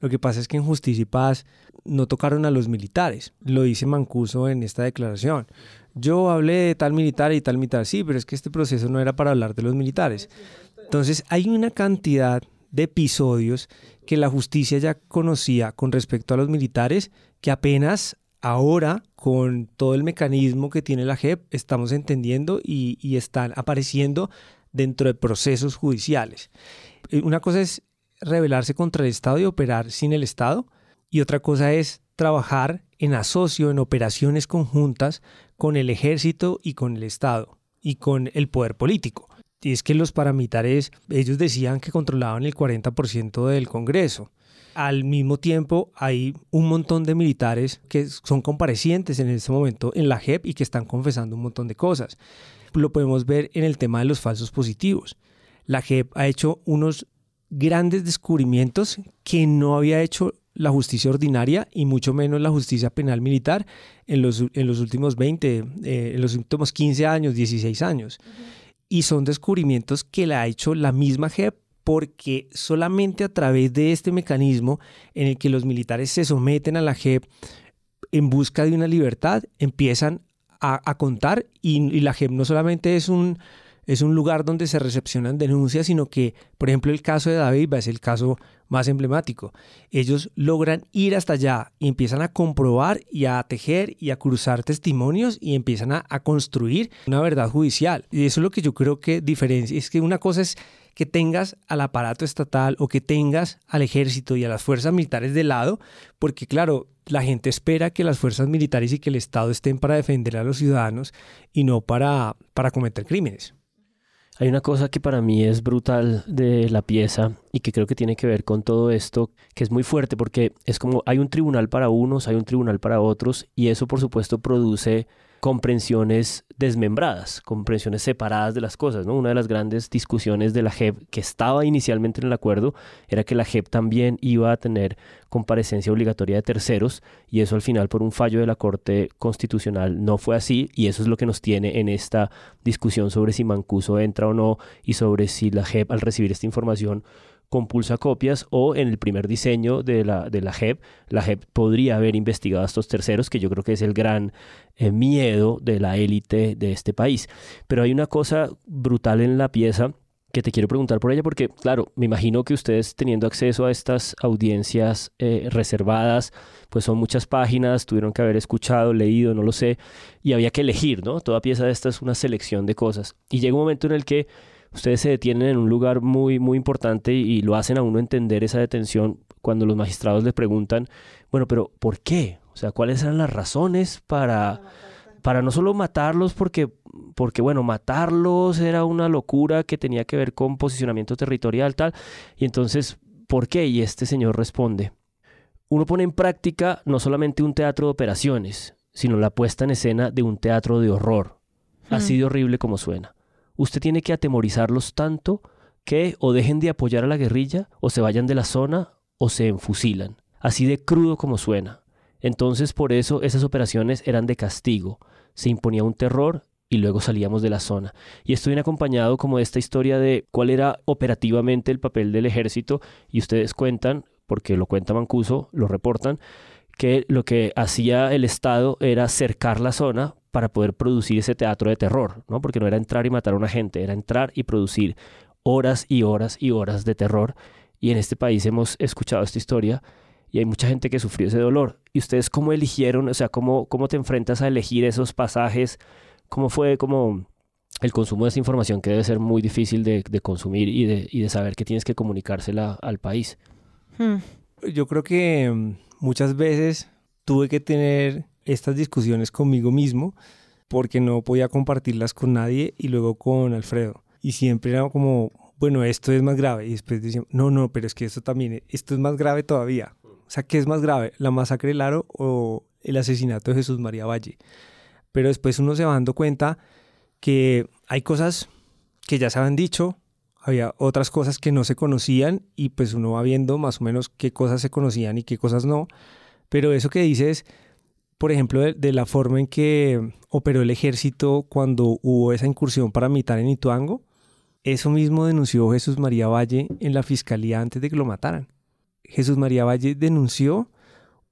S4: Lo que pasa es que en Justicia y Paz no tocaron a los militares, lo dice Mancuso en esta declaración yo hablé de tal militar y tal militar, sí, pero es que este proceso no era para hablar de los militares. Entonces hay una cantidad de episodios que la justicia ya conocía con respecto a los militares que apenas ahora con todo el mecanismo que tiene la JEP estamos entendiendo y, y están apareciendo dentro de procesos judiciales. Eh, una cosa es rebelarse contra el Estado y operar sin el Estado y otra cosa es trabajar en asocio, en operaciones conjuntas con el ejército y con el Estado y con el poder político. Y es que los paramilitares, ellos decían que controlaban el 40% del Congreso. Al mismo tiempo, hay un montón de militares que son comparecientes en este momento en la JEP y que están confesando un montón de cosas. Lo podemos ver en el tema de los falsos positivos. La JEP ha hecho unos grandes descubrimientos que no había hecho la justicia ordinaria y mucho menos la justicia penal militar en los, en los últimos 20, eh, en los últimos 15 años, 16 años. Y son descubrimientos que la ha hecho la misma JEP porque solamente a través de este mecanismo en el que los militares se someten a la JEP en busca de una libertad, empiezan a, contar y, y la JEP no solamente es un es un lugar donde se recepcionan denuncias, sino que, por ejemplo, el caso de David es el caso más emblemático. Ellos logran ir hasta allá y empiezan a comprobar y a tejer y a cruzar testimonios y empiezan a, construir una verdad judicial. Y eso es lo que yo creo que diferencia. Es que una cosa es que tengas al aparato estatal o que tengas al ejército y a las fuerzas militares de lado, porque claro, la gente espera que las fuerzas militares y que el Estado estén para defender a los ciudadanos y no para, para cometer crímenes.
S2: Hay una cosa que para mí es brutal de la pieza y que creo que tiene que ver con todo esto, que es muy fuerte porque es como hay un tribunal para unos, hay un tribunal para otros y eso por supuesto produce comprensiones desmembradas, comprensiones separadas de las cosas. ¿no? Una de las grandes discusiones de la JEP que estaba inicialmente en el acuerdo era que la JEP también iba a tener comparecencia obligatoria de terceros y eso al final por un fallo de la Corte Constitucional no fue así y eso es lo que nos tiene en esta discusión sobre si Mancuso entra o no y sobre si la JEP al recibir esta información compulsa copias o en el primer diseño de la, de la JEP, la JEP podría haber investigado a estos terceros, que yo creo que es el gran eh, miedo de la élite de este país. Pero hay una cosa brutal en la pieza que te quiero preguntar por ella, porque claro, me imagino que ustedes teniendo acceso a estas audiencias eh, reservadas, pues son muchas páginas, tuvieron que haber escuchado, leído, no lo sé, y había que elegir, ¿no? Toda pieza de esta es una selección de cosas. Y llega un momento en el que ustedes se detienen en un lugar muy, muy importante y, lo hacen a uno entender esa detención cuando los magistrados le preguntan, bueno, pero ¿por qué? O sea, ¿cuáles eran las razones para, para no solo matarlos porque, porque, bueno, matarlos era una locura que tenía que ver con posicionamiento territorial, tal, y entonces, ¿por qué? Y este señor responde, uno pone en práctica no solamente un teatro de operaciones, sino la puesta en escena de un teatro de horror, así de horrible como suena usted tiene que atemorizarlos tanto que o dejen de apoyar a la guerrilla, o se vayan de la zona, o se enfusilan. Así de crudo como suena. Entonces por eso esas operaciones eran de castigo. Se imponía un terror y luego salíamos de la zona. Y estoy acompañado como de esta historia de cuál era operativamente el papel del ejército y ustedes cuentan, porque lo cuenta Mancuso, lo reportan, que lo que hacía el Estado era cercar la zona para poder producir ese teatro de terror, ¿no? Porque no era entrar y matar a una gente, era entrar y producir horas y horas y horas de terror. Y en este país hemos escuchado esta historia y hay mucha gente que sufrió ese dolor. ¿Y ustedes cómo eligieron, o sea, cómo, cómo te enfrentas a elegir esos pasajes? ¿Cómo fue como el consumo de esa información que debe ser muy difícil de, consumir y de, y de, saber que tienes que comunicársela al país?
S4: Hmm. Yo creo que mm, muchas veces tuve que tener estas discusiones conmigo mismo porque no podía compartirlas con nadie y luego con Alfredo. Y siempre era como, bueno, esto es más grave. Y después decían, no, no, pero es que esto también, esto es más grave todavía. O sea, ¿qué es más grave? ¿La masacre del Aro o el asesinato de Jesús María Valle? Pero después uno se va dando cuenta que hay cosas que ya se habían dicho, había otras cosas que no se conocían y pues uno va viendo más o menos qué cosas se conocían y qué cosas no. Pero eso que dices, por ejemplo, de, la forma en que operó el ejército cuando hubo esa incursión paramilitar en Ituango, eso mismo denunció Jesús María Valle en la fiscalía antes de que lo mataran. Jesús María Valle denunció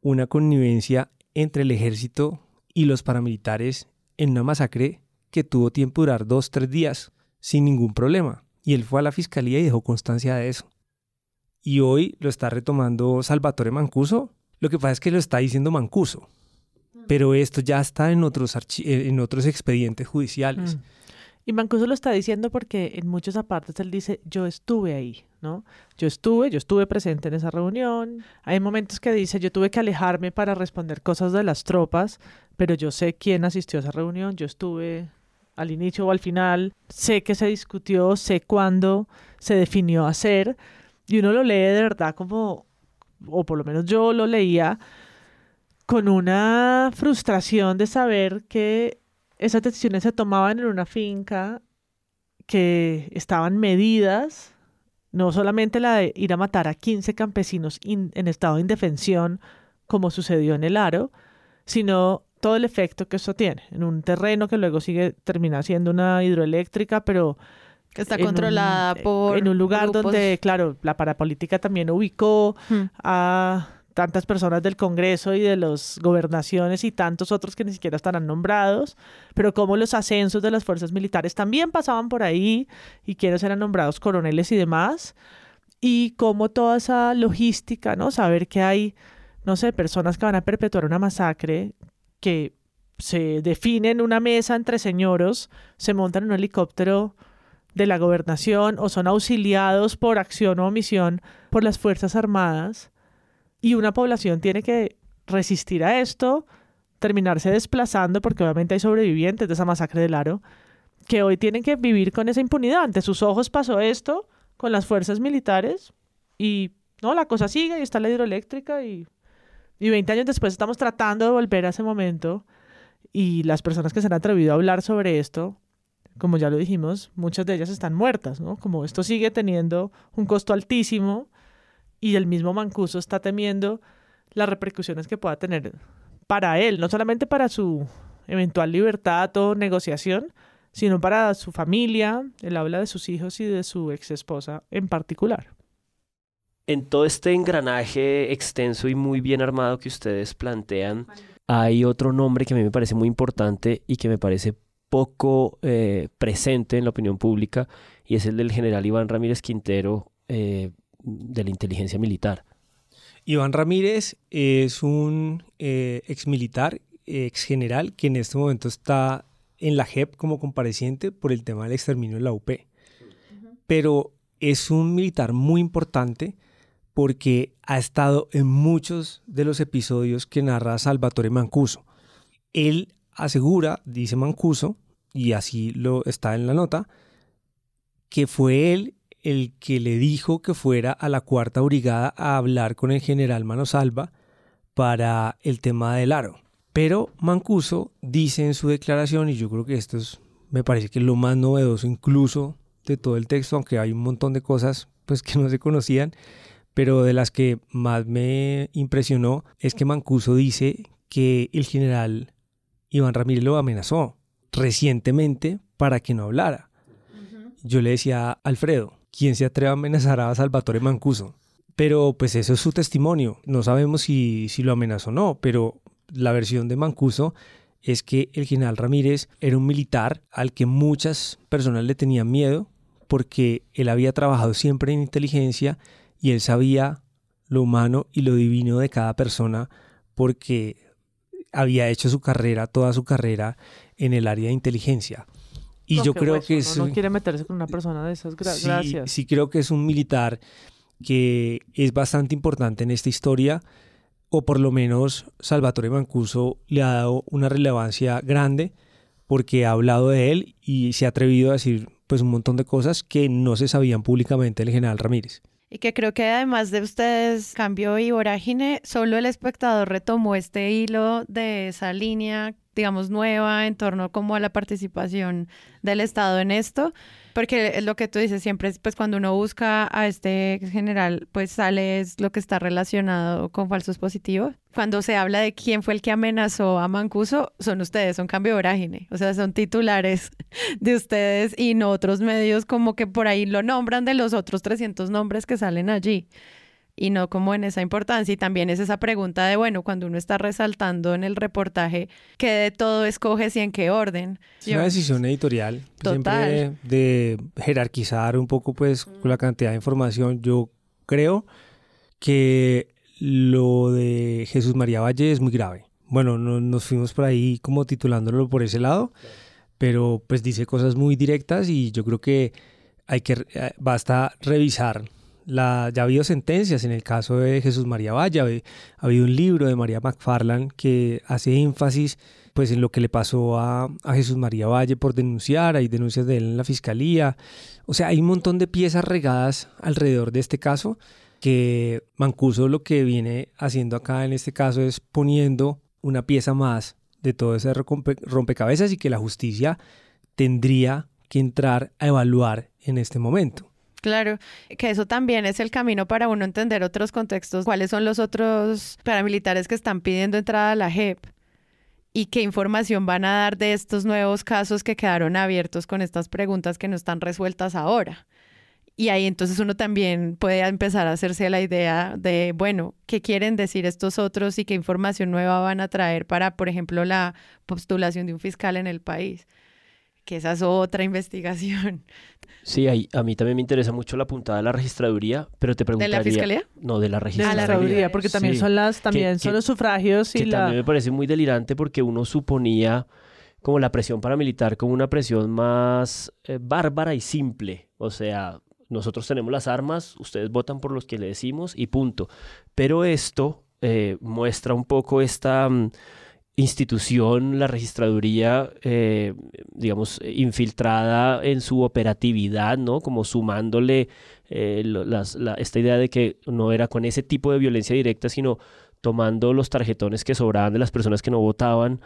S4: una connivencia entre el ejército y los paramilitares en una masacre que tuvo tiempo de durar dos, tres días, sin ningún problema. Y él fue a la fiscalía y dejó constancia de eso. Y hoy lo está retomando Salvatore Mancuso. Lo que pasa es que lo está diciendo Mancuso. Pero esto ya está en otros, en otros expedientes judiciales. Mm.
S3: Y Mancuso lo está diciendo porque en muchos apartes él dice, yo estuve ahí, ¿no? Yo estuve, yo estuve presente en esa reunión. Hay momentos que dice, yo tuve que alejarme para responder cosas de las tropas, pero yo sé quién asistió a esa reunión, yo estuve al inicio o al final, sé que se discutió, sé cuándo se definió hacer, y uno lo lee de verdad como, o por lo menos yo lo leía, con una frustración de saber que esas decisiones se tomaban en una finca, que estaban medidas, no solamente la de ir a matar a 15 campesinos en estado de indefensión, como sucedió en el Aro, sino todo el efecto que eso tiene en un terreno que luego sigue termina siendo una hidroeléctrica, pero
S1: que está controlada por
S3: en un lugar donde, claro, la parapolítica también ubicó hmm. a tantas personas del Congreso y de las gobernaciones y tantos otros que ni siquiera estarán nombrados, pero como los ascensos de las fuerzas militares también pasaban por ahí y quienes eran nombrados coroneles y demás, y como toda esa logística, ¿no? Saber que hay, no sé, personas que van a perpetuar una masacre que se define en una mesa entre señoros, se montan en un helicóptero de la gobernación o son auxiliados por acción o omisión por las Fuerzas Armadas y una población tiene que resistir a esto, terminarse desplazando porque obviamente hay sobrevivientes de esa masacre del Aro que hoy tienen que vivir con esa impunidad. Ante sus ojos pasó esto con las fuerzas militares y no, la cosa sigue y está la hidroeléctrica y y 20 años después estamos tratando de volver a ese momento y las personas que se han atrevido a hablar sobre esto, como ya lo dijimos, muchas de ellas están muertas, ¿no? Como esto sigue teniendo un costo altísimo y el mismo Mancuso está temiendo las repercusiones que pueda tener para él, no solamente para su eventual libertad o negociación, sino para su familia, él habla de sus hijos y de su ex esposa en particular.
S2: En todo este engranaje extenso y muy bien armado que ustedes plantean, hay otro nombre que a mí me parece muy importante y que me parece poco eh, presente en la opinión pública y es el del general Iván Ramírez Quintero eh, de la inteligencia militar.
S4: Iván Ramírez es un eh, ex militar, ex general, que en este momento está en la JEP como compareciente por el tema del exterminio de la UP. Pero es un militar muy importante porque ha estado en muchos de los episodios que narra Salvatore Mancuso. Él asegura, dice Mancuso, y así lo está en la nota, que fue él el que le dijo que fuera a la cuarta brigada a hablar con el general Manosalva para el tema del aro. Pero Mancuso dice en su declaración, y yo creo que esto es, me parece que es lo más novedoso incluso de todo el texto, aunque hay un montón de cosas pues que no se conocían, pero de las que más me impresionó es que Mancuso dice que el general Iván Ramírez lo amenazó recientemente para que no hablara. Yo le decía a Alfredo, ¿quién se atreve a amenazar a Salvatore Mancuso? Pero pues eso es su testimonio. No sabemos si, si lo amenazó o no, pero la versión de Mancuso es que el general Ramírez era un militar al que muchas personas le tenían miedo porque él había trabajado siempre en inteligencia y él sabía lo humano y lo divino de cada persona porque había hecho su carrera, toda su carrera en el área de inteligencia. Y yo creo que es...
S3: No, quiere meterse con una persona de esas. gracias.
S4: Sí, creo que es un militar que es bastante importante en esta historia, o por lo menos Salvatore Mancuso le ha dado una relevancia grande porque ha hablado de él y se ha atrevido a decir pues un montón de cosas que no se sabían públicamente del general Ramírez.
S1: Y que creo que además de ustedes, Cambio y Vorágine, solo el espectador retomó este hilo de esa línea, digamos, nueva en torno como a la participación del Estado en esto, porque es lo que tú dices siempre, pues cuando uno busca a este general, pues sale es lo que está relacionado con falsos positivos. Cuando se habla de quién fue el que amenazó a Mancuso, son ustedes, son cambio vorágine, o sea, son titulares de ustedes y no otros medios como que por ahí lo nombran de los otros 300 nombres que salen allí y no como en esa importancia. Y también es esa pregunta de, bueno, cuando uno está resaltando en el reportaje, ¿qué de todo escoges y en qué orden?
S4: Es una decisión editorial, siempre de jerarquizar un poco pues la cantidad de información. Yo creo que lo de Jesús María Valle es muy grave. Bueno, no, nos fuimos por ahí como titulándolo por ese lado, pero pues dice cosas muy directas y yo creo que hay que, eh, basta revisar la, ya ha habido sentencias en el caso de Jesús María Valle, ha habido un libro de María McFarland que hace énfasis pues en lo que le pasó a, Jesús María Valle por denunciar, hay denuncias de él en la fiscalía, o sea, hay un montón de piezas regadas alrededor de este caso que Mancuso lo que viene haciendo acá en este caso es poniendo una pieza más de todo ese rompecabezas y que la justicia tendría que entrar a evaluar en este momento.
S1: Claro, que eso también es el camino para uno entender otros contextos, cuáles son los otros paramilitares que están pidiendo entrada a la JEP y qué información van a dar de estos nuevos casos que quedaron abiertos con estas preguntas que no están resueltas ahora. Y ahí entonces uno también puede empezar a hacerse la idea de, bueno, ¿qué quieren decir estos otros y qué información nueva van a traer para, por ejemplo, la postulación de un fiscal en el país? que esa es otra investigación.
S2: Sí, a mí también me interesa mucho la puntada de la registraduría, pero te preguntaría...
S1: ¿De la fiscalía?
S2: No, de la registraduría.
S3: De la registraduría, porque también son las, también son los sufragios y
S2: que
S3: la...
S2: también me parece muy delirante porque uno suponía como la presión paramilitar como una presión más eh, bárbara y simple. O sea, nosotros tenemos las armas, ustedes votan por los que le decimos y punto. Pero esto eh, muestra un poco esta... Mm, institución, la registraduría, eh, digamos, infiltrada en su operatividad, ¿no? Como sumándole eh, esta idea de que no era con ese tipo de violencia directa, sino tomando los tarjetones que sobraban de las personas que no votaban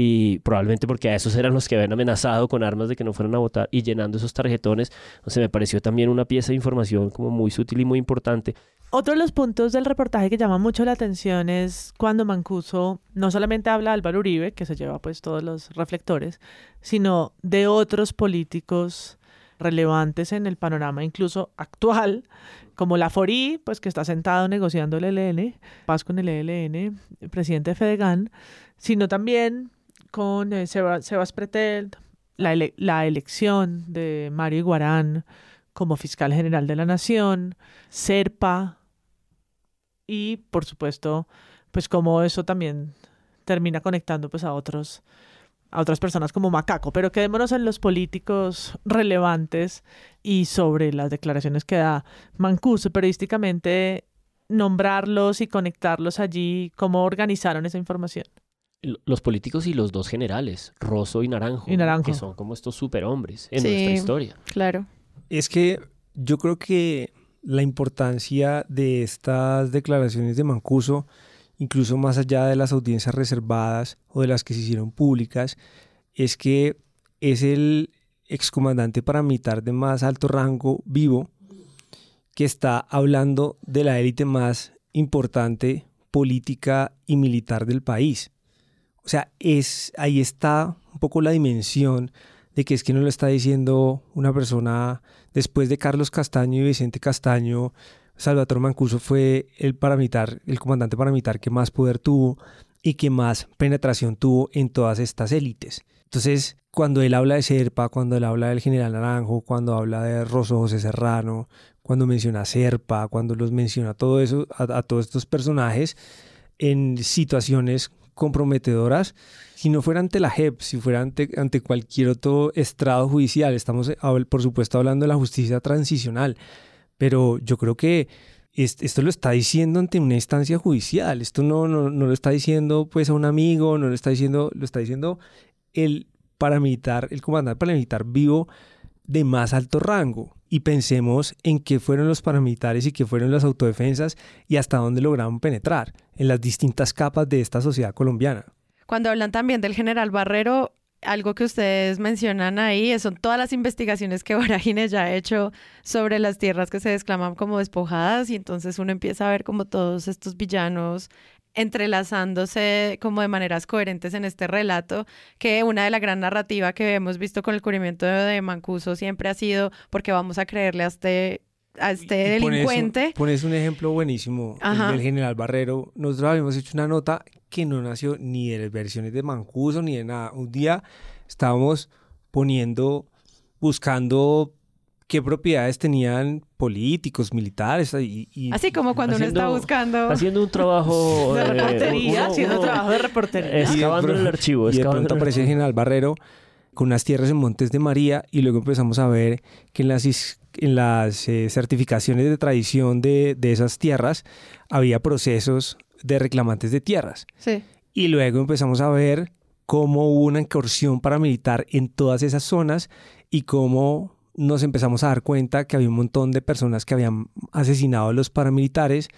S2: y probablemente porque a esos eran los que habían amenazado con armas de que no fueran a votar y llenando esos tarjetones, sea, me pareció también una pieza de información como muy sutil y muy importante.
S3: Otro de los puntos del reportaje que llama mucho la atención es cuando Mancuso no solamente habla de Álvaro Uribe, que se lleva pues todos los reflectores, sino de otros políticos relevantes en el panorama incluso actual, como la Forí, pues que está sentado negociando el ELN, paz con el ELN, el presidente de Fedegan, sino también con eh, Sebas Pretel, la, elección de Mario Iguarán como fiscal general de la Nación, Serpa, y por supuesto, pues como eso también termina conectando pues a otros a otras personas como Macaco, pero quedémonos en los políticos relevantes y sobre las declaraciones que da Mancuso periodísticamente nombrarlos y conectarlos allí, cómo organizaron esa información.
S2: Los políticos y los dos generales, Rosso y Naranjo, que son como estos superhombres en nuestra historia.
S1: Claro.
S4: Es que yo creo que la importancia de estas declaraciones de Mancuso, incluso más allá de las audiencias reservadas o de las que se hicieron públicas, es que es el excomandante paramilitar de más alto rango vivo que está hablando de la élite más importante política y militar del país. O sea, es, ahí está un poco la dimensión de que es que no lo está diciendo una persona después de Carlos Castaño y Vicente Castaño, Salvatore Mancuso fue el paramilitar, el comandante paramilitar que más poder tuvo y que más penetración tuvo en todas estas élites. Entonces, cuando él habla de Serpa, cuando él habla del general Naranjo, cuando habla de Rosso José Serrano, cuando menciona a Serpa, cuando los menciona todo eso, a todos estos personajes en situaciones comprometedoras, si no fuera ante la JEP, si fuera ante, ante cualquier otro estrado judicial. Estamos, por supuesto, hablando de la justicia transicional, pero yo creo que esto lo está diciendo ante una instancia judicial. Esto no, no, no, lo está diciendo pues a un amigo, no lo está diciendo, lo está diciendo el paramilitar, el comandante paramilitar vivo de más alto rango. Y pensemos en qué fueron los paramilitares y qué fueron las autodefensas y hasta dónde lograron penetrar en las distintas capas de esta sociedad colombiana.
S1: Cuando hablan también del general Barrero, algo que ustedes mencionan ahí son todas las investigaciones que Vorágines ya ha hecho sobre las tierras que se desclaman como despojadas y entonces uno empieza a ver como todos estos villanos entrelazándose como de maneras coherentes en este relato, que una de la gran narrativa que hemos visto con el cubrimiento de Mancuso siempre ha sido porque vamos a creerle a este a este delincuente.
S4: Pones un, ejemplo buenísimo del general Barrero. Nosotros habíamos hecho una nota que no nació ni de las versiones de Mancuso ni de nada. Un día estábamos poniendo, buscando qué propiedades tenían políticos, militares. Y,
S1: Así como cuando uno está buscando.
S2: Haciendo un trabajo.
S3: de reportería, haciendo trabajo de reportería.
S2: Excavando el archivo.
S4: Y de pronto aparece el general Barrero con unas tierras en Montes de María y luego empezamos a ver que en las, en las eh, certificaciones de tradición de, de esas tierras había procesos de reclamantes de tierras.
S1: Sí.
S4: Y luego empezamos a ver cómo hubo una incursión paramilitar en todas esas zonas y cómo nos empezamos a dar cuenta que había un montón de personas que habían asesinado a los paramilitares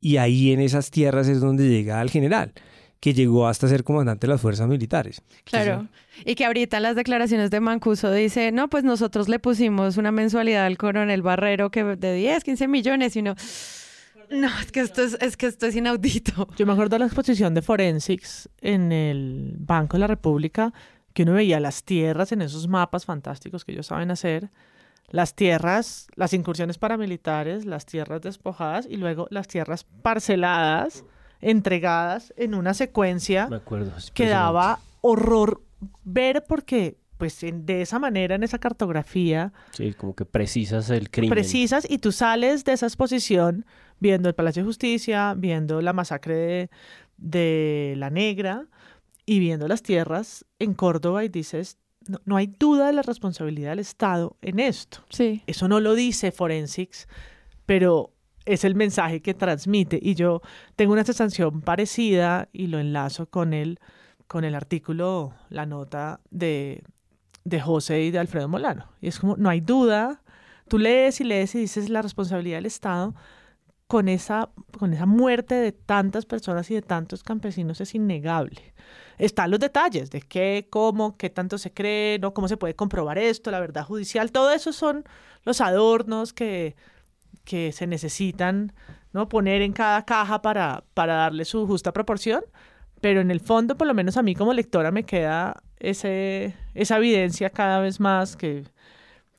S4: y ahí en esas tierras es donde llega el general que llegó hasta ser comandante de las fuerzas militares.
S1: Claro, y que ahorita las declaraciones de Mancuso dice, no, pues nosotros le pusimos una mensualidad al coronel Barrero que de 10, 15 millones y uno... No, es que esto es, es que esto es inaudito.
S3: Yo me acuerdo de la exposición de Forensics en el Banco de la República, que uno veía las tierras en esos mapas fantásticos que ellos saben hacer, las tierras, las incursiones paramilitares, las tierras despojadas y luego las tierras parceladas, entregadas en una secuencia que daba horror ver porque pues de esa manera en esa cartografía
S2: sí como que precisas el crimen.
S3: precisas y tú sales de esa exposición viendo el Palacio de Justicia viendo la masacre de, de la Negra y viendo las tierras en Córdoba y dices, no, hay duda de la responsabilidad del Estado en esto.
S1: Sí.
S3: Eso no lo dice Forensics, pero es el mensaje que transmite. Y yo tengo una sensación parecida y lo enlazo con el, con el artículo, la nota de, de José y de Alfredo Molano. Y es como, no hay duda, tú lees y lees y dices la responsabilidad del Estado con esa, con esa muerte de tantas personas y de tantos campesinos es innegable están los detalles de qué, cómo, qué tanto se cree, ¿no? cómo se puede comprobar esto, la verdad judicial, todo eso son los adornos que, que se necesitan ¿no? poner en cada caja para, para darle su justa proporción, pero en el fondo, por lo menos a mí como lectora, me queda ese, esa evidencia cada vez más que,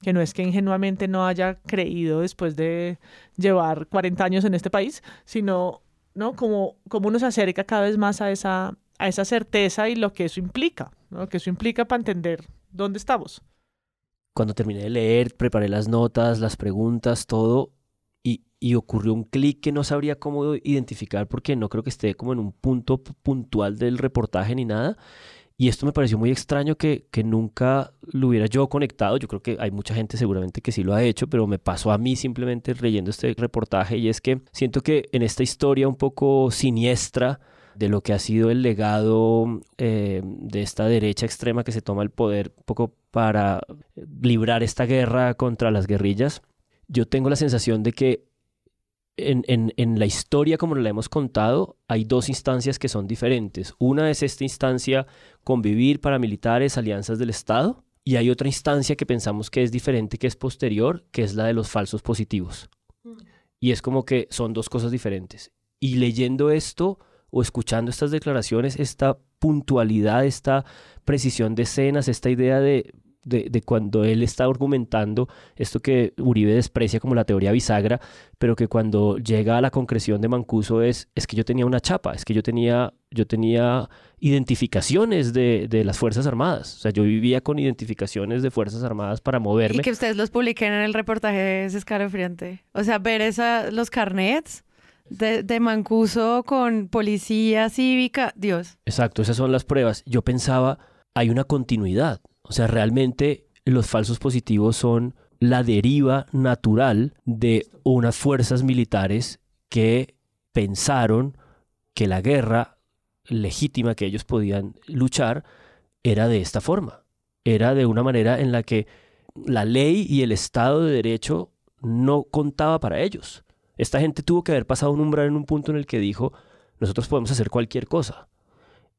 S3: que no es que ingenuamente no haya creído después de llevar 40 años en este país, sino ¿no? como, como uno acerca cada vez más a esa, a esa certeza y lo que eso implica, lo que eso implica para entender dónde estamos.
S2: Cuando terminé de leer, preparé las notas, las preguntas, todo, y, y ocurrió un clic que no sabría cómo identificar porque no creo que esté como en un punto puntual del reportaje ni nada. Y esto me pareció muy extraño que, que, nunca lo hubiera yo conectado. Yo creo que hay mucha gente seguramente que sí lo ha hecho, pero me pasó a mí simplemente leyendo este reportaje y es que siento que en esta historia un poco siniestra, de lo que ha sido el legado eh, de esta derecha extrema que se toma el poder un poco para librar esta guerra contra las guerrillas, yo tengo la sensación de que en, en, en, la historia como la hemos contado, hay dos instancias que son diferentes. Una es esta instancia convivir paramilitares, alianzas del Estado, y hay otra instancia que pensamos que es diferente, que es posterior, que es la de los falsos positivos. Mm. Y es como que son dos cosas diferentes. Y leyendo esto, o escuchando estas declaraciones, esta puntualidad, esta precisión de escenas, esta idea de, de, cuando él está argumentando esto que Uribe desprecia como la teoría bisagra, pero que cuando llega a la concreción de Mancuso es, es que yo tenía una chapa, es que yo tenía, yo tenía identificaciones de, de, las Fuerzas Armadas. O sea, yo vivía con identificaciones de Fuerzas Armadas para moverme.
S1: Y que ustedes los publiquen en el reportaje es escalofriante. O sea, ver esa, los carnets de, de, Mancuso con policía cívica, Dios.
S2: Exacto, esas son las pruebas. Yo pensaba, hay una continuidad. O sea, realmente los falsos positivos son la deriva natural de unas fuerzas militares que pensaron que la guerra legítima que ellos podían luchar era de esta forma. Era de una manera en la que la ley y el Estado de Derecho no contaba para ellos. Esta gente tuvo que haber pasado un umbral en un punto en el que dijo, nosotros podemos hacer cualquier cosa.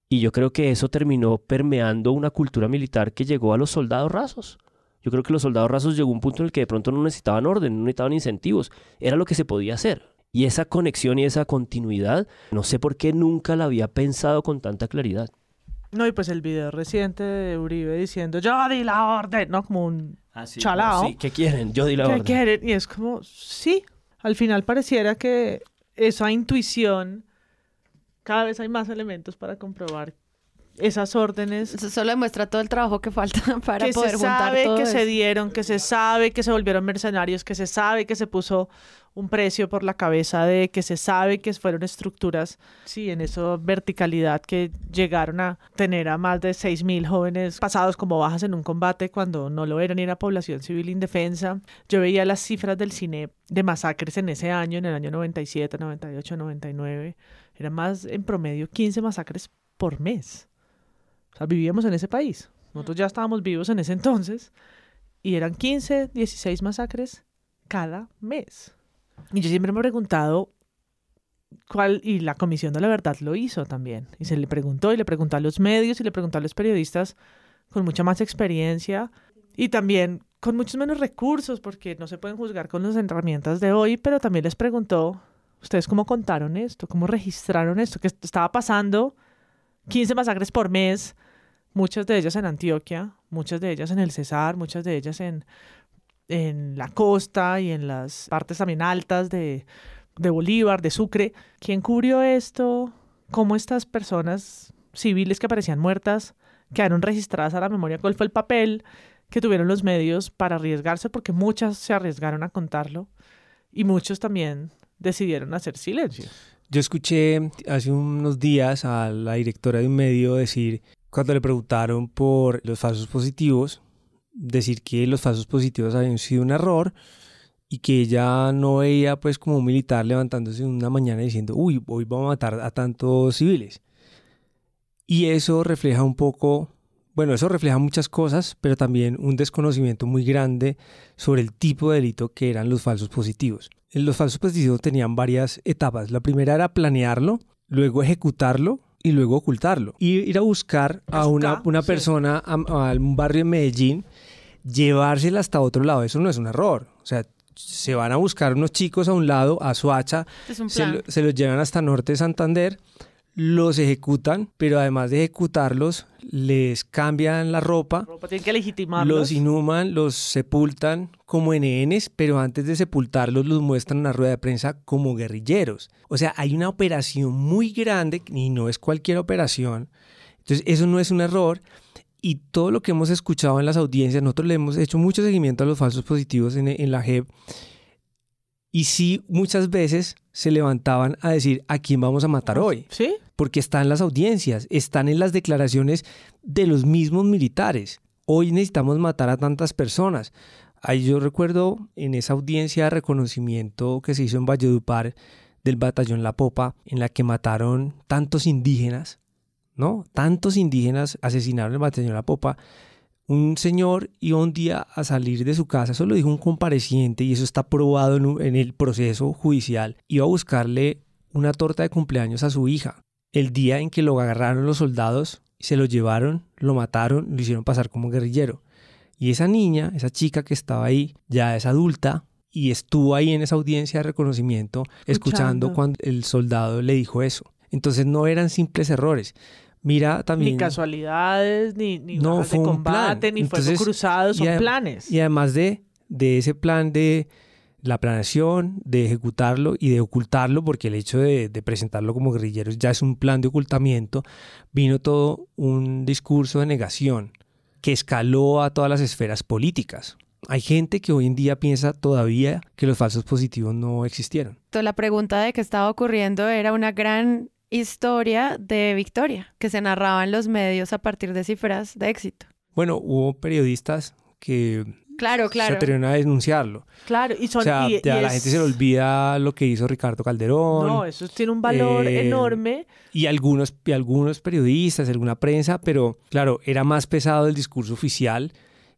S2: Y yo creo que eso terminó permeando una cultura militar que llegó a los soldados rasos. Yo creo que los soldados rasos llegó a un punto en el que de pronto no necesitaban orden, no necesitaban incentivos, era lo que se podía hacer. Y esa conexión y esa continuidad, no sé por qué nunca la había pensado con tanta claridad.
S3: No, y pues el video reciente de Uribe diciendo, yo di la orden, ¿no? Como un ah, chalao.
S2: Sí, ¿qué quieren? Yo di la orden.
S3: ¿Qué quieren? Y es como, sí, al final pareciera que esa intuición, cada vez hay más elementos para comprobar esas órdenes.
S1: Eso solo demuestra todo el trabajo que falta para que poder
S3: se
S1: juntar
S3: sabe que se dieron, que se sabe que se volvieron mercenarios, que se sabe que se puso un precio por la cabeza de que se sabe que fueron estructuras, sí, en esa verticalidad que llegaron a tener a más de 6.000 jóvenes pasados como bajas en un combate cuando no lo eran ni era población civil indefensa. Yo veía las cifras del cine de masacres en ese año, en el año 97, 98, 99. Eran más en promedio 15 masacres por mes. O sea, vivíamos en ese país. Nosotros ya estábamos vivos en ese entonces y eran 15, 16 masacres cada mes. Y yo siempre me he preguntado cuál, y la Comisión de la Verdad lo hizo también. Y se le preguntó, y le preguntó a los medios, y le preguntó a los periodistas con mucha más experiencia y también con muchos menos recursos, porque no se pueden juzgar con las herramientas de hoy, pero también les preguntó, ¿ustedes cómo contaron esto? ¿Cómo registraron esto? ¿Qué estaba pasando? 15 masacres por mes, muchas de ellas en Antioquia, muchas de ellas en el Cesar, muchas de ellas en en la costa y en las partes también altas de, de Bolívar, de Sucre. ¿Quién cubrió esto? ¿Cómo estas personas civiles que aparecían muertas quedaron registradas a la memoria? ¿Cuál fue el papel que tuvieron los medios para arriesgarse? Porque muchas se arriesgaron a contarlo y muchos también decidieron hacer silencio.
S4: Yo escuché hace unos días a la directora de un medio decir, cuando le preguntaron por los falsos positivos, decir que los falsos positivos habían sido un error y que ella no veía pues como un militar levantándose una mañana diciendo, uy, hoy vamos a matar a tantos civiles. Y eso refleja un poco, bueno, eso refleja muchas cosas, pero también un desconocimiento muy grande sobre el tipo de delito que eran los falsos positivos. Los falsos positivos tenían varias etapas. La primera era planearlo, luego ejecutarlo y luego ocultarlo. Y ir a buscar a una, una persona a, un barrio en Medellín llevársela hasta otro lado, eso no es un error. O sea, se van a buscar unos chicos a un lado, a Suacha, se, se, los llevan hasta Norte de Santander, los ejecutan, pero además de ejecutarlos, les cambian la ropa,
S3: tienen que legitimarlos.
S4: los inhuman, los sepultan como NNs, pero antes de sepultarlos los muestran en una rueda de prensa como guerrilleros. O sea, hay una operación muy grande y no es cualquier operación. Entonces, eso no es un error y todo lo que hemos escuchado en las audiencias, nosotros le hemos hecho mucho seguimiento a los falsos positivos en, la JEP. Y sí, muchas veces se levantaban a decir a quién vamos a matar hoy.
S3: Sí.
S4: Porque están en las audiencias, están en las declaraciones de los mismos militares. Hoy necesitamos matar a tantas personas. Ahí yo recuerdo en esa audiencia de reconocimiento que se hizo en Valledupar del batallón La Popa, en la que mataron tantos indígenas, ¿no? Tantos indígenas asesinaron el batallón La Popa. Un señor iba un día a salir de su casa, eso lo dijo un compareciente y eso está probado en, el proceso judicial. Iba a buscarle una torta de cumpleaños a su hija. El día en que lo agarraron los soldados, se lo llevaron, lo mataron, lo hicieron pasar como guerrillero. Y esa niña, esa chica que estaba ahí, ya es adulta y estuvo ahí en esa audiencia de reconocimiento escuchando cuando el soldado le dijo eso. Entonces no eran simples errores. Mira también.
S3: Ni casualidades, ni, ni
S4: no,
S3: bajas de combate, ni fuego cruzado, son planes.
S4: Y además de, de ese plan de la planeación, de ejecutarlo y de ocultarlo, porque el hecho de, de, presentarlo como guerrilleros ya es un plan de ocultamiento, vino todo un discurso de negación que escaló a todas las esferas políticas. Hay gente que hoy en día piensa todavía que los falsos positivos no existieron.
S1: La pregunta de qué estaba ocurriendo era una gran historia de victoria que se narraba en los medios a partir de cifras de éxito.
S4: Bueno, hubo periodistas que
S1: claro, claro.
S4: se atrevieron a denunciarlo.
S3: Claro, y son...
S4: O sea,
S3: y,
S4: la gente se le olvida lo que hizo Ricardo Calderón.
S3: No, eso tiene un valor
S4: eh,
S3: enorme.
S4: Y algunos, y algunos periodistas, alguna prensa, pero claro, era más pesado el discurso oficial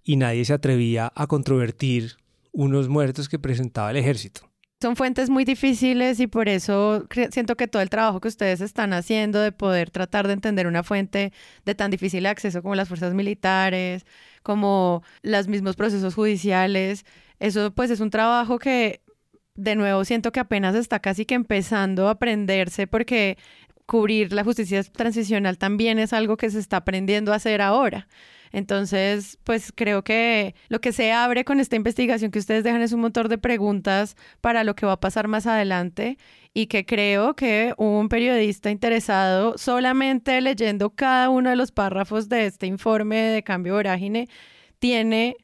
S4: y nadie se atrevía a controvertir unos muertos que presentaba el ejército.
S1: Son fuentes muy difíciles y por eso siento que todo el trabajo que ustedes están haciendo de poder tratar de entender una fuente de tan difícil acceso como las fuerzas militares, como los mismos procesos judiciales, eso pues es un trabajo que de nuevo siento que apenas está casi que empezando a aprenderse porque cubrir la justicia transicional también es algo que se está aprendiendo a hacer ahora. Entonces, pues creo que lo que se abre con esta investigación que ustedes dejan es un motor de preguntas para lo que va a pasar más adelante y que creo que un periodista interesado solamente leyendo cada uno de los párrafos de este informe de cambio vorágine tiene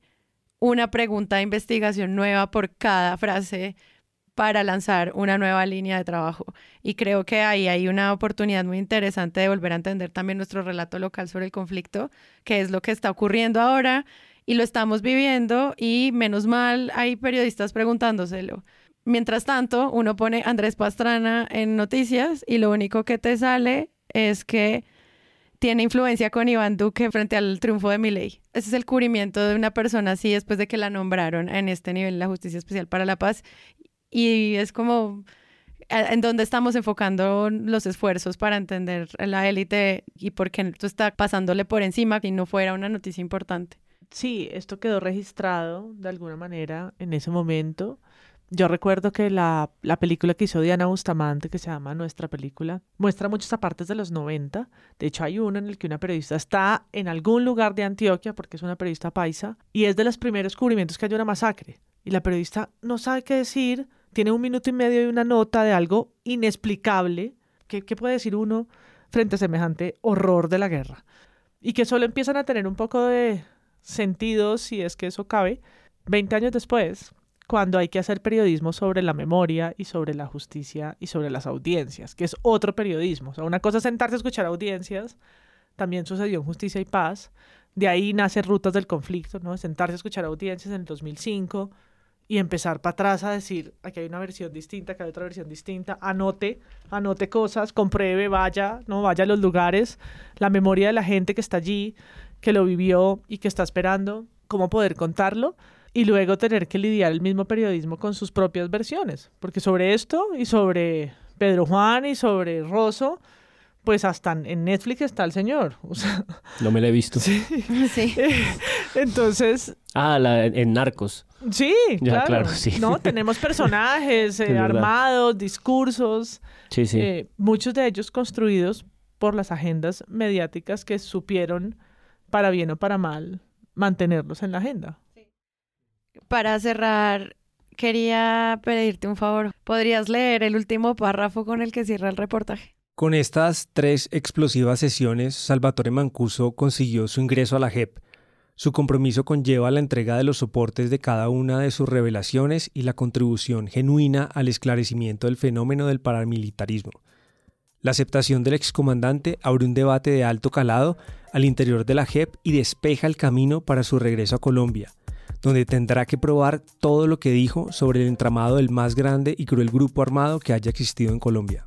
S1: una pregunta de investigación nueva por cada frase para lanzar una nueva línea de trabajo. Y creo que ahí hay una oportunidad muy interesante de volver a entender también nuestro relato local sobre el conflicto, que es lo que está ocurriendo ahora y lo estamos viviendo y menos mal hay periodistas preguntándoselo. Mientras tanto, uno pone Andrés Pastrana en noticias y lo único que te sale es que tiene influencia con Iván Duque frente al triunfo de Milei. Ese es el cubrimiento de una persona así después de que la nombraron en este nivel la Justicia Especial para la Paz y es como en donde estamos enfocando los esfuerzos para entender la élite y por qué esto está pasándole por encima y no fuera una noticia importante.
S3: Sí, esto quedó registrado de alguna manera en ese momento. Yo recuerdo que la, la, película que hizo Diana Bustamante, que se llama Nuestra Película, muestra muchas partes de los 90. De hecho, hay uno en el que una periodista está en algún lugar de Antioquia, porque es una periodista paisa, y es de los primeros cubrimientos que hay una masacre. Y la periodista no sabe qué decir, tiene un minuto y medio y una nota de algo inexplicable. ¿Qué, puede decir uno frente a semejante horror de la guerra? Y que solo empiezan a tener un poco de sentido, si es que eso cabe, 20 años después, cuando hay que hacer periodismo sobre la memoria y sobre la justicia y sobre las audiencias, que es otro periodismo. O sea, una cosa es sentarse a escuchar audiencias, también sucedió en Justicia y Paz, de ahí nace Rutas del Conflicto, ¿no? Sentarse a escuchar audiencias en el 2005, y empezar para atrás a decir, aquí hay una versión distinta, aquí hay otra versión distinta, anote, anote cosas, compruebe, vaya, no vaya a los lugares, la memoria de la gente que está allí, que lo vivió y que está esperando, cómo poder contarlo y luego tener que lidiar el mismo periodismo con sus propias versiones, porque sobre esto y sobre Pedro Juan y sobre Rosso, pues hasta en Netflix está el señor.
S2: no me lo he visto.
S3: Sí. sí. Entonces.
S2: Ah, la, en Narcos.
S3: Sí, claro. No, tenemos personajes eh, armados, discursos.
S2: Sí, sí.
S3: Eh, muchos de ellos construidos por las agendas mediáticas que supieron, para bien o para mal, mantenerlos en la agenda.
S1: Para cerrar, quería pedirte un favor. ¿Podrías leer el último párrafo con el que cierra el reportaje?
S4: Con estas tres explosivas sesiones, Salvatore Mancuso consiguió su ingreso a la JEP su compromiso conlleva la entrega de los soportes de cada una de sus revelaciones y la contribución genuina al esclarecimiento del fenómeno del paramilitarismo. La aceptación del excomandante abre un debate de alto calado al interior de la JEP y despeja el camino para su regreso a Colombia, donde tendrá que probar todo lo que dijo sobre el entramado del más grande y cruel grupo armado que haya existido en Colombia.